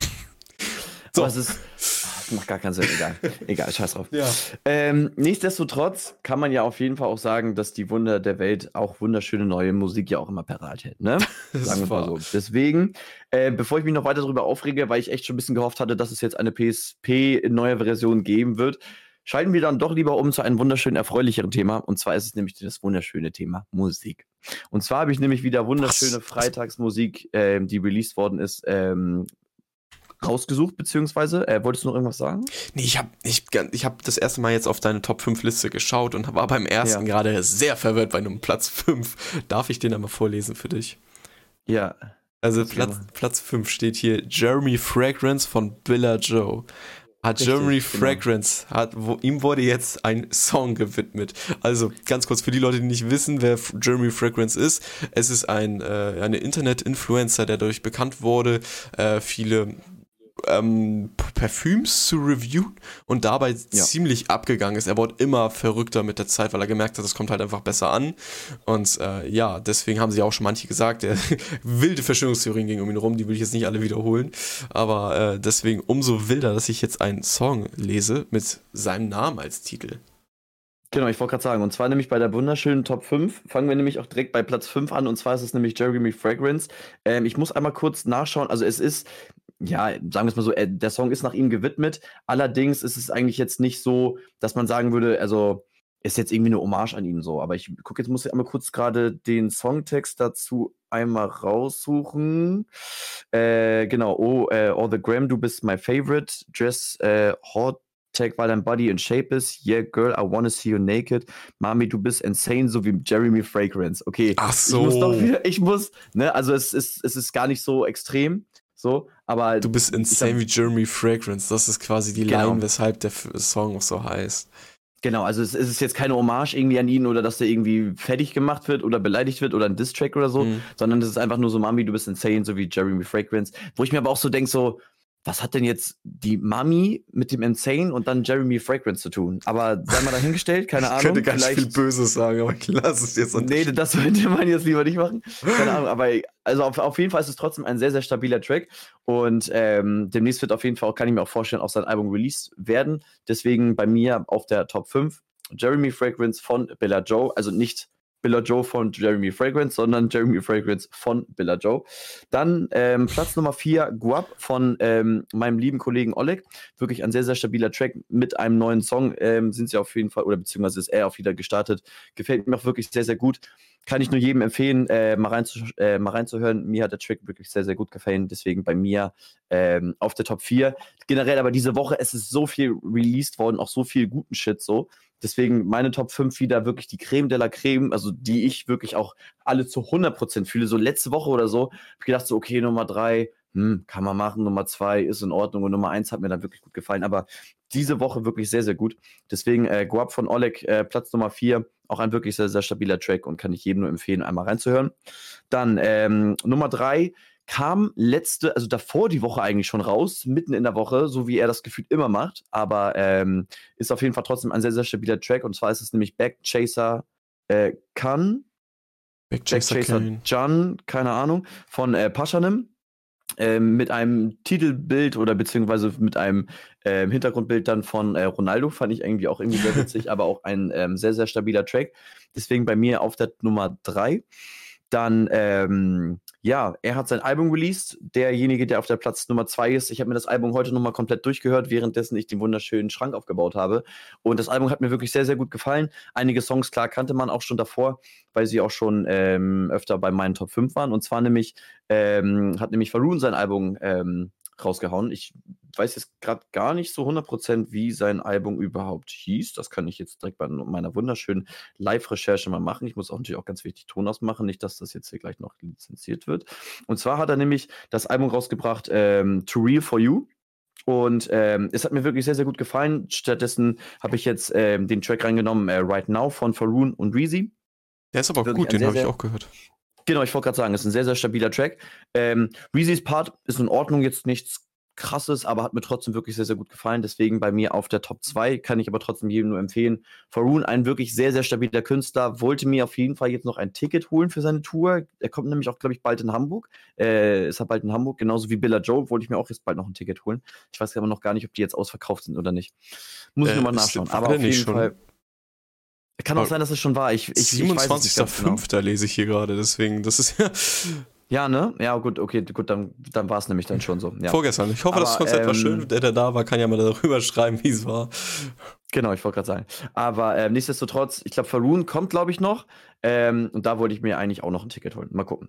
so. Aber es ist, das macht gar keinen Sinn, egal. egal, scheiß drauf. Ja. Ähm, nichtsdestotrotz kann man ja auf jeden Fall auch sagen, dass die Wunder der Welt auch wunderschöne neue Musik ja auch immer parat hält, ne? Sagen wir mal so. Deswegen, äh, bevor ich mich noch weiter darüber aufrege, weil ich echt schon ein bisschen gehofft hatte, dass es jetzt eine PSP in neuer Version geben wird, schalten wir dann doch lieber um zu einem wunderschönen, erfreulicheren Thema. Und zwar ist es nämlich das wunderschöne Thema Musik. Und zwar habe ich nämlich wieder wunderschöne? Freitagsmusik, äh, die released worden ist, ähm, rausgesucht, beziehungsweise, äh, wolltest du noch irgendwas sagen? Nee, ich habe ich, ich hab das erste Mal jetzt auf deine Top 5 Liste geschaut und war beim ersten ja. gerade sehr verwirrt bei einem Platz 5. Darf ich den einmal vorlesen für dich? Ja. Also Platz, Platz 5 steht hier Jeremy Fragrance von Billa Joe hat Richtig, Jeremy genau. Fragrance, hat, wo, ihm wurde jetzt ein Song gewidmet. Also ganz kurz für die Leute, die nicht wissen, wer Jeremy Fragrance ist. Es ist ein äh, eine Internet-Influencer, der dadurch bekannt wurde, äh, viele ähm, Parfüms zu reviewen und dabei ja. ziemlich abgegangen ist. Er wurde immer verrückter mit der Zeit, weil er gemerkt hat, es kommt halt einfach besser an. Und äh, ja, deswegen haben sie auch schon manche gesagt, der, wilde Verschwörungstheorien gingen um ihn rum, die will ich jetzt nicht alle wiederholen. Aber äh, deswegen umso wilder, dass ich jetzt einen Song lese mit seinem Namen als Titel. Genau, ich wollte gerade sagen, und zwar nämlich bei der wunderschönen Top 5 fangen wir nämlich auch direkt bei Platz 5 an, und zwar ist es nämlich Jeremy Fragrance. Ähm, ich muss einmal kurz nachschauen, also es ist, ja, sagen wir es mal so, äh, der Song ist nach ihm gewidmet. Allerdings ist es eigentlich jetzt nicht so, dass man sagen würde, also ist jetzt irgendwie eine Hommage an ihn so. Aber ich gucke jetzt, muss ich einmal kurz gerade den Songtext dazu einmal raussuchen. Äh, genau, oh, äh, All the Gram, du bist my favorite. Dress äh, hot Tag, weil dein Body in Shape ist. Yeah, girl, I wanna see you naked. Mami, du bist insane, so wie Jeremy Fragrance. Okay. Ach so. Ich muss doch wieder, ich muss, ne, also es ist, es ist gar nicht so extrem. So, aber. Du bist insane wie Jeremy Fragrance. Das ist quasi die genau. Line, weshalb der Song auch so heißt. Genau, also es, ist jetzt keine Hommage irgendwie an ihn oder dass der irgendwie fertig gemacht wird oder beleidigt wird oder ein Distrack oder so, mhm. sondern es ist einfach nur so, Mami, du bist insane, so wie Jeremy Fragrance. Wo ich mir aber auch so denke, so, was hat denn jetzt die Mami mit dem Insane und dann Jeremy Fragrance zu tun? Aber sei mal dahingestellt, keine Ahnung. Ich könnte ganz viel Böses sagen, aber lass es jetzt nicht. Nee, das sollte man jetzt lieber nicht machen. Keine Ahnung, aber also auf, auf jeden Fall ist es trotzdem ein sehr, sehr stabiler Track und ähm, demnächst wird auf jeden Fall, auch, kann ich mir auch vorstellen, auch sein Album released werden. Deswegen bei mir auf der Top 5 Jeremy Fragrance von Bella Joe, also nicht Billa Joe von Jeremy Fragrance, sondern Jeremy Fragrance von Billa Joe. Dann ähm, Platz Nummer 4, Guap von ähm, meinem lieben Kollegen Oleg. Wirklich ein sehr, sehr stabiler Track mit einem neuen Song. Ähm, sind sie auf jeden Fall, oder beziehungsweise ist er auch wieder gestartet. Gefällt mir auch wirklich sehr, sehr gut. Kann ich nur jedem empfehlen, äh, mal, reinzu äh, mal reinzuhören. Mir hat der Track wirklich sehr, sehr gut gefallen. Deswegen bei mir ähm, auf der Top 4. Generell aber diese Woche, es ist so viel released worden, auch so viel guten Shit so. Deswegen meine Top 5 wieder wirklich die Creme de la Creme, also die ich wirklich auch alle zu 100% fühle. So letzte Woche oder so, habe ich gedacht, so, okay, Nummer 3, hm, kann man machen, Nummer 2 ist in Ordnung und Nummer 1 hat mir dann wirklich gut gefallen. Aber diese Woche wirklich sehr, sehr gut. Deswegen äh, Guap von Oleg, äh, Platz Nummer 4, auch ein wirklich sehr, sehr stabiler Track und kann ich jedem nur empfehlen, einmal reinzuhören. Dann ähm, Nummer 3 kam letzte, also davor die Woche eigentlich schon raus, mitten in der Woche, so wie er das Gefühl immer macht, aber ähm, ist auf jeden Fall trotzdem ein sehr, sehr stabiler Track und zwar ist es nämlich Back Chaser äh, Khan, Back Chaser, Back Jan, keine Ahnung, von äh, Paschanim. Ähm, mit einem Titelbild oder beziehungsweise mit einem ähm, Hintergrundbild dann von äh, Ronaldo, fand ich irgendwie auch irgendwie sehr witzig, aber auch ein ähm, sehr, sehr stabiler Track. Deswegen bei mir auf der Nummer 3. Dann, ähm, ja, er hat sein Album released. Derjenige, der auf der Platz Nummer zwei ist. Ich habe mir das Album heute nochmal komplett durchgehört, währenddessen ich den wunderschönen Schrank aufgebaut habe. Und das Album hat mir wirklich sehr, sehr gut gefallen. Einige Songs, klar, kannte man auch schon davor, weil sie auch schon ähm, öfter bei meinen Top 5 waren. Und zwar nämlich, ähm, hat nämlich Faroon sein Album ähm, rausgehauen. Ich weiß jetzt gerade gar nicht so 100%, wie sein Album überhaupt hieß. Das kann ich jetzt direkt bei meiner wunderschönen Live-Recherche mal machen. Ich muss auch natürlich auch ganz wichtig Ton ausmachen, nicht, dass das jetzt hier gleich noch lizenziert wird. Und zwar hat er nämlich das Album rausgebracht, ähm, To Real For You. Und ähm, es hat mir wirklich sehr, sehr gut gefallen. Stattdessen habe ich jetzt ähm, den Track reingenommen, äh, Right Now von Faroon und Reezy. Der ist aber wirklich gut, den habe ich auch gehört. Genau, ich wollte gerade sagen, es ist ein sehr, sehr stabiler Track. Ähm, Reezy's Part ist in Ordnung, jetzt nichts krasses, aber hat mir trotzdem wirklich sehr, sehr gut gefallen. Deswegen bei mir auf der Top 2 kann ich aber trotzdem jedem nur empfehlen. Faroon, ein wirklich sehr, sehr stabiler Künstler, wollte mir auf jeden Fall jetzt noch ein Ticket holen für seine Tour. Er kommt nämlich auch, glaube ich, bald in Hamburg. Äh, ist er bald in Hamburg, genauso wie Billa Joe, wollte ich mir auch jetzt bald noch ein Ticket holen. Ich weiß aber noch gar nicht, ob die jetzt ausverkauft sind oder nicht. Muss ich äh, nochmal nachschauen. Aber auf jeden schon? Fall. Kann auch sein, dass es schon war. Ich, ich, 27.05. Genau. lese ich hier gerade, deswegen, das ist ja. Ja, ne? Ja, gut, okay, gut, dann, dann war es nämlich dann schon so. Ja. Vorgestern. Ich hoffe, Aber, das Konzert ähm, war schön. Der, der da war, kann ja mal darüber schreiben, wie es war. Genau, ich wollte gerade sagen. Aber ähm, nichtsdestotrotz, ich glaube, Faroon kommt, glaube ich, noch. Ähm, und da wollte ich mir eigentlich auch noch ein Ticket holen. Mal gucken.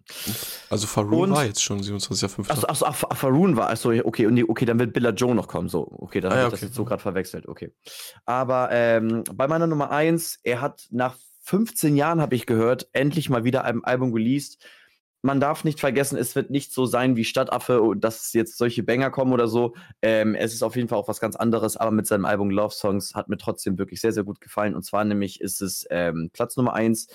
Also Faroon war jetzt schon 27.05. Achso, achso ach, Faroon war. Achso, okay, und okay, dann wird Billa Joe noch kommen. So, okay, dann ah, habe ja, ich okay. das jetzt so gerade verwechselt. Okay. Aber ähm, bei meiner Nummer 1, er hat nach 15 Jahren, habe ich gehört, endlich mal wieder ein Album released man darf nicht vergessen, es wird nicht so sein wie Stadtaffe, oh, dass jetzt solche Banger kommen oder so. Ähm, es ist auf jeden Fall auch was ganz anderes, aber mit seinem Album Love Songs hat mir trotzdem wirklich sehr, sehr gut gefallen. Und zwar nämlich ist es ähm, Platz Nummer 1,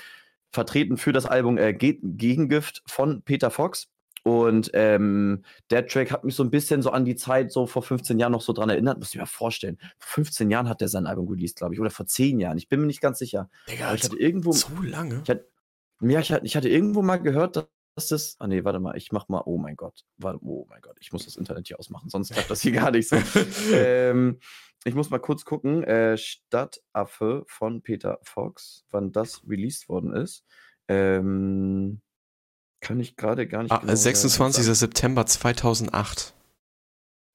vertreten für das Album äh, Gegengift von Peter Fox. Und ähm, der Track hat mich so ein bisschen so an die Zeit so vor 15 Jahren noch so dran erinnert. Muss ich mir vorstellen. Vor 15 Jahren hat er sein Album released, glaube ich. Oder vor 10 Jahren. Ich bin mir nicht ganz sicher. Digga, Aber ich hatte irgendwo. So lange? Ich hatte, ja, ich hatte, ich hatte irgendwo mal gehört, erstes. Ah nee, warte mal, ich mach mal. Oh mein Gott. Warte, oh mein Gott, ich muss das Internet hier ausmachen, sonst klappt das hier gar nicht so. ähm, ich muss mal kurz gucken. Äh, Stadtaffe von Peter Fox, wann das released worden ist. Ähm, kann ich gerade gar nicht. Ah, genau 26. Sagen. September 2008.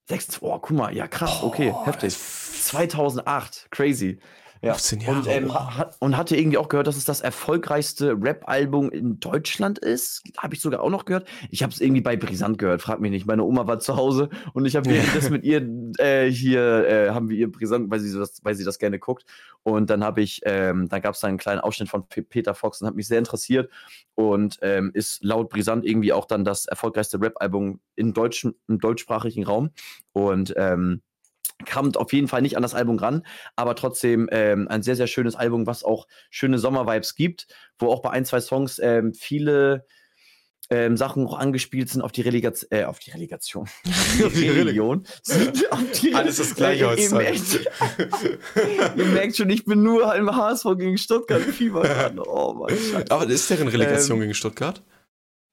6, oh, guck mal, ja krass, okay, oh, heftig. 2008, crazy. Ja. 15 Jahre. Und, ähm, hat, und hatte irgendwie auch gehört, dass es das erfolgreichste Rap-Album in Deutschland ist. Habe ich sogar auch noch gehört. Ich habe es irgendwie bei Brisant gehört, frag mich nicht. Meine Oma war zu Hause und ich habe das mit ihr äh, hier, äh, haben wir ihr Brisant, weil sie, das, weil sie das gerne guckt. Und dann habe ich, ähm, dann gab es einen kleinen Ausschnitt von P Peter Fox und hat mich sehr interessiert und ähm, ist laut Brisant irgendwie auch dann das erfolgreichste Rap-Album im deutschsprachigen Raum. Und ähm, kommt auf jeden Fall nicht an das Album ran, aber trotzdem ähm, ein sehr, sehr schönes Album, was auch schöne Sommervibes gibt, wo auch bei ein, zwei Songs ähm, viele ähm, Sachen auch angespielt sind auf die Relegation, äh, auf die Relegation. auf die Religion. Alles das gleiche heutzutage. Ihr merkt schon, ich bin nur im HSV gegen Stuttgart Fieber. Oh Mann, Scheiße. Aber ist deren Relegation ähm, gegen Stuttgart?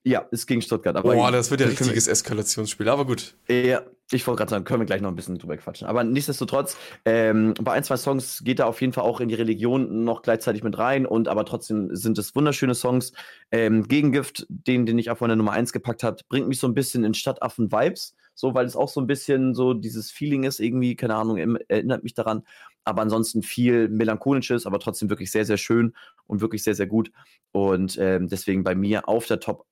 Ja, ist gegen Stuttgart. Aber Boah, das wird ja richtiges Eskalationsspiel, aber gut. Ja, ich wollte gerade sagen, können wir gleich noch ein bisschen drüber quatschen. Aber nichtsdestotrotz, ähm, bei ein, zwei Songs geht er auf jeden Fall auch in die Religion noch gleichzeitig mit rein. Und aber trotzdem sind es wunderschöne Songs. Ähm, Gegengift, den, den ich auf meine Nummer 1 gepackt habe, bringt mich so ein bisschen in Stadtaffen-Vibes. So, weil es auch so ein bisschen so dieses Feeling ist, irgendwie, keine Ahnung, erinnert mich daran. Aber ansonsten viel melancholisches, aber trotzdem wirklich sehr, sehr schön und wirklich sehr, sehr gut. Und ähm, deswegen bei mir auf der Top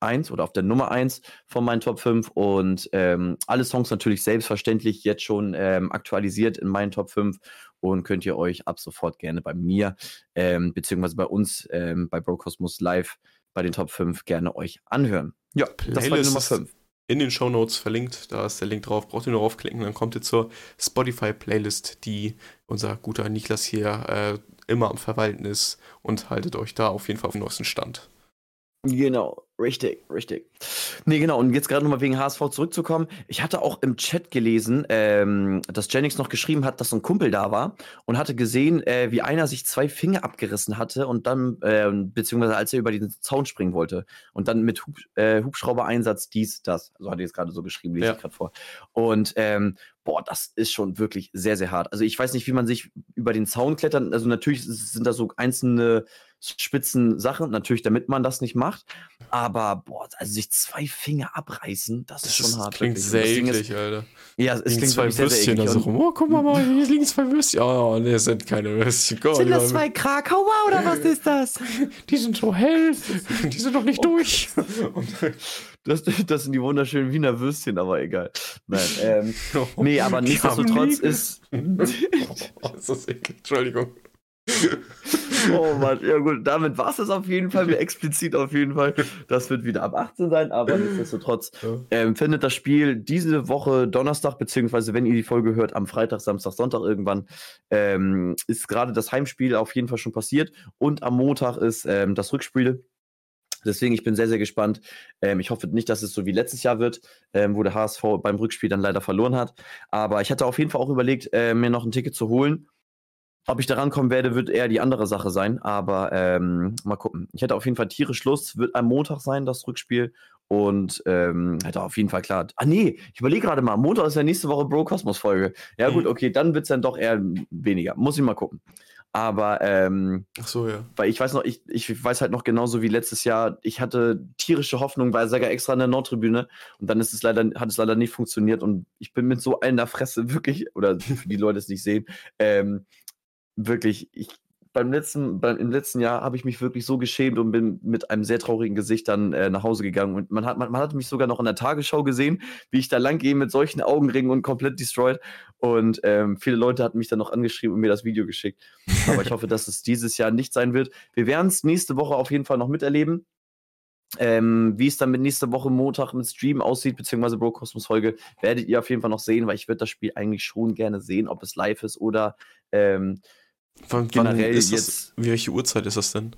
1 oder auf der Nummer 1 von meinen Top 5 und ähm, alle Songs natürlich selbstverständlich jetzt schon ähm, aktualisiert in meinen Top 5 und könnt ihr euch ab sofort gerne bei mir ähm, beziehungsweise bei uns ähm, bei Brocosmos Live bei den Top 5 gerne euch anhören. Ja, Playlist das war die Nummer 5. In den Show Notes verlinkt, da ist der Link drauf, braucht ihr nur draufklicken, dann kommt ihr zur Spotify-Playlist, die unser guter Niklas hier äh, immer am Verwalten ist und haltet euch da auf jeden Fall auf dem neuesten Stand. Genau, richtig, richtig. Nee, genau. Und jetzt gerade nochmal wegen HSV zurückzukommen. Ich hatte auch im Chat gelesen, ähm, dass Jennings noch geschrieben hat, dass so ein Kumpel da war und hatte gesehen, äh, wie einer sich zwei Finger abgerissen hatte und dann, äh, beziehungsweise als er über den Zaun springen wollte und dann mit Hub, äh, Hubschrauber-Einsatz dies, das. So hat er jetzt gerade so geschrieben, lese ja. ich gerade vor. Und ähm, boah, das ist schon wirklich sehr, sehr hart. Also ich weiß nicht, wie man sich über den Zaun klettern, also natürlich sind da so einzelne spitzen Sachen, natürlich, damit man das nicht macht. Aber, boah, also sich zwei Finger abreißen, das, das ist schon hart. Klingt sehr eklig, Alter. Ja, es klingt zwei sehr, Würstchen sehr, sehr rum. Oh, guck mal, mal, hier liegen zwei Würstchen. Oh, ne, das sind keine Würstchen. Gott, sind das zwei Krakauer oder was ist das? Die sind so hell. Die sind doch nicht oh. durch. Das, das sind die wunderschönen Wiener Würstchen, aber egal. Nein, ähm, nee, aber nichtsdestotrotz ist. das ist eklig, Entschuldigung. oh Mann, ja gut, damit war es das auf jeden Fall, explizit auf jeden Fall. Das wird wieder ab 18 sein, aber nichtsdestotrotz ähm, findet das Spiel diese Woche Donnerstag, beziehungsweise wenn ihr die Folge hört, am Freitag, Samstag, Sonntag irgendwann, ähm, ist gerade das Heimspiel auf jeden Fall schon passiert und am Montag ist ähm, das Rückspiel. Deswegen, ich bin sehr, sehr gespannt. Ähm, ich hoffe nicht, dass es so wie letztes Jahr wird, ähm, wo der HSV beim Rückspiel dann leider verloren hat. Aber ich hatte auf jeden Fall auch überlegt, äh, mir noch ein Ticket zu holen ob ich da rankommen werde, wird eher die andere Sache sein. Aber ähm, mal gucken. Ich hätte auf jeden Fall tierisch Lust. Wird am Montag sein, das Rückspiel. Und ähm, hätte auf jeden Fall klar. Ah, nee, ich überlege gerade mal. Montag ist ja nächste Woche Bro Cosmos Folge. Ja, gut, mhm. okay, dann wird es dann doch eher weniger. Muss ich mal gucken. Aber, ähm, Ach so, ja. Weil ich weiß noch, ich, ich weiß halt noch genauso wie letztes Jahr, ich hatte tierische Hoffnung, weil sogar extra in der Nordtribüne und dann ist es leider, hat es leider nicht funktioniert und ich bin mit so einer Fresse wirklich, oder für die Leute es nicht sehen, ähm, wirklich, ich beim letzten, beim, im letzten Jahr habe ich mich wirklich so geschämt und bin mit einem sehr traurigen Gesicht dann äh, nach Hause gegangen. Und man hat, man, man, hat mich sogar noch in der Tagesschau gesehen, wie ich da lang gehe mit solchen Augenringen und komplett destroyed. Und ähm, viele Leute hatten mich dann noch angeschrieben und mir das Video geschickt. Aber ich hoffe, dass es dieses Jahr nicht sein wird. Wir werden es nächste Woche auf jeden Fall noch miterleben. Ähm, wie es dann mit nächster Woche Montag mit Stream aussieht, beziehungsweise Bro Cosmos Folge, werdet ihr auf jeden Fall noch sehen, weil ich würde das Spiel eigentlich schon gerne sehen, ob es live ist oder ähm, wann, generell wann jetzt. Das, welche Uhrzeit ist das denn?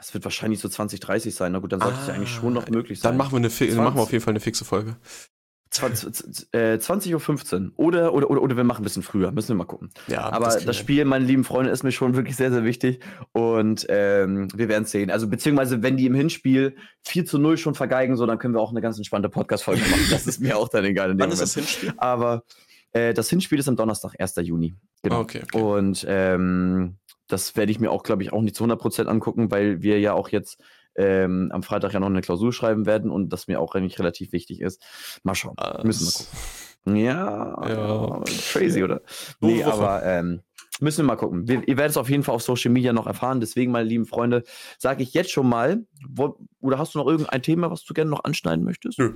Es wird wahrscheinlich so 20, 30 sein. Na gut, dann sollte ah, es ja eigentlich schon noch möglich sein. Dann machen wir, eine, 20, machen wir auf jeden Fall eine fixe Folge. 20.15 äh, 20 Uhr oder, oder, oder, oder wir machen ein bisschen früher, müssen wir mal gucken. Ja, Aber das, das Spiel, meine lieben Freunde, ist mir schon wirklich sehr, sehr wichtig und ähm, wir werden es sehen. Also beziehungsweise, wenn die im Hinspiel 4 zu 0 schon vergeigen, so, dann können wir auch eine ganz entspannte Podcast-Folge machen. Das ist mir auch dann egal. Wann Moment. ist das Hinspiel? Aber äh, das Hinspiel ist am Donnerstag, 1. Juni. Genau. Okay, okay. Und ähm, das werde ich mir auch, glaube ich, auch nicht zu 100% angucken, weil wir ja auch jetzt ähm, am Freitag ja noch eine Klausur schreiben werden und das mir auch eigentlich relativ wichtig ist. Mal schauen. Was? Müssen wir gucken. Ja, ja. crazy, oder? Nee, aber ähm, Müssen wir mal gucken. Wir, ihr werdet es auf jeden Fall auf Social Media noch erfahren. Deswegen, meine lieben Freunde, sage ich jetzt schon mal, wo, oder hast du noch irgendein Thema, was du gerne noch anschneiden möchtest? Nö.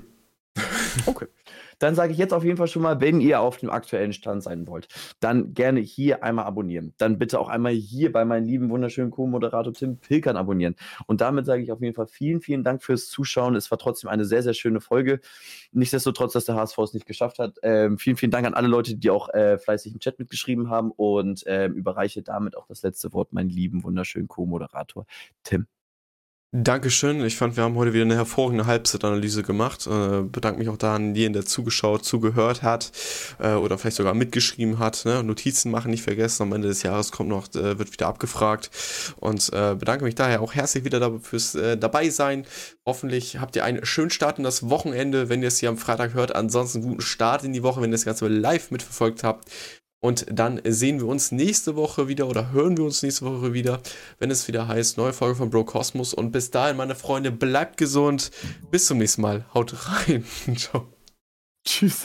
Okay. Dann sage ich jetzt auf jeden Fall schon mal, wenn ihr auf dem aktuellen Stand sein wollt, dann gerne hier einmal abonnieren. Dann bitte auch einmal hier bei meinem lieben, wunderschönen Co-Moderator Tim Pilkern abonnieren. Und damit sage ich auf jeden Fall vielen, vielen Dank fürs Zuschauen. Es war trotzdem eine sehr, sehr schöne Folge. Nichtsdestotrotz, dass der HSV es nicht geschafft hat. Ähm, vielen, vielen Dank an alle Leute, die auch äh, fleißig im Chat mitgeschrieben haben und ähm, überreiche damit auch das letzte Wort, meinen lieben, wunderschönen Co-Moderator Tim. Dankeschön. Ich fand, wir haben heute wieder eine hervorragende Halbzeit-Analyse gemacht. Äh, bedanke mich auch da an jeden, der zugeschaut, zugehört hat äh, oder vielleicht sogar mitgeschrieben hat. Ne? Notizen machen nicht vergessen. Am Ende des Jahres kommt noch, äh, wird wieder abgefragt. Und äh, bedanke mich daher auch herzlich wieder fürs äh, dabei sein. Hoffentlich habt ihr einen schönen Start in das Wochenende, wenn ihr es hier am Freitag hört. Ansonsten guten Start in die Woche, wenn ihr das Ganze live mitverfolgt habt. Und dann sehen wir uns nächste Woche wieder oder hören wir uns nächste Woche wieder, wenn es wieder heißt, neue Folge von Bro Cosmos. Und bis dahin, meine Freunde, bleibt gesund. Bis zum nächsten Mal. Haut rein. Ciao. Tschüss.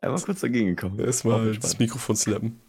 Einmal kurz dagegen gekommen. Erstmal das Mikrofon slappen.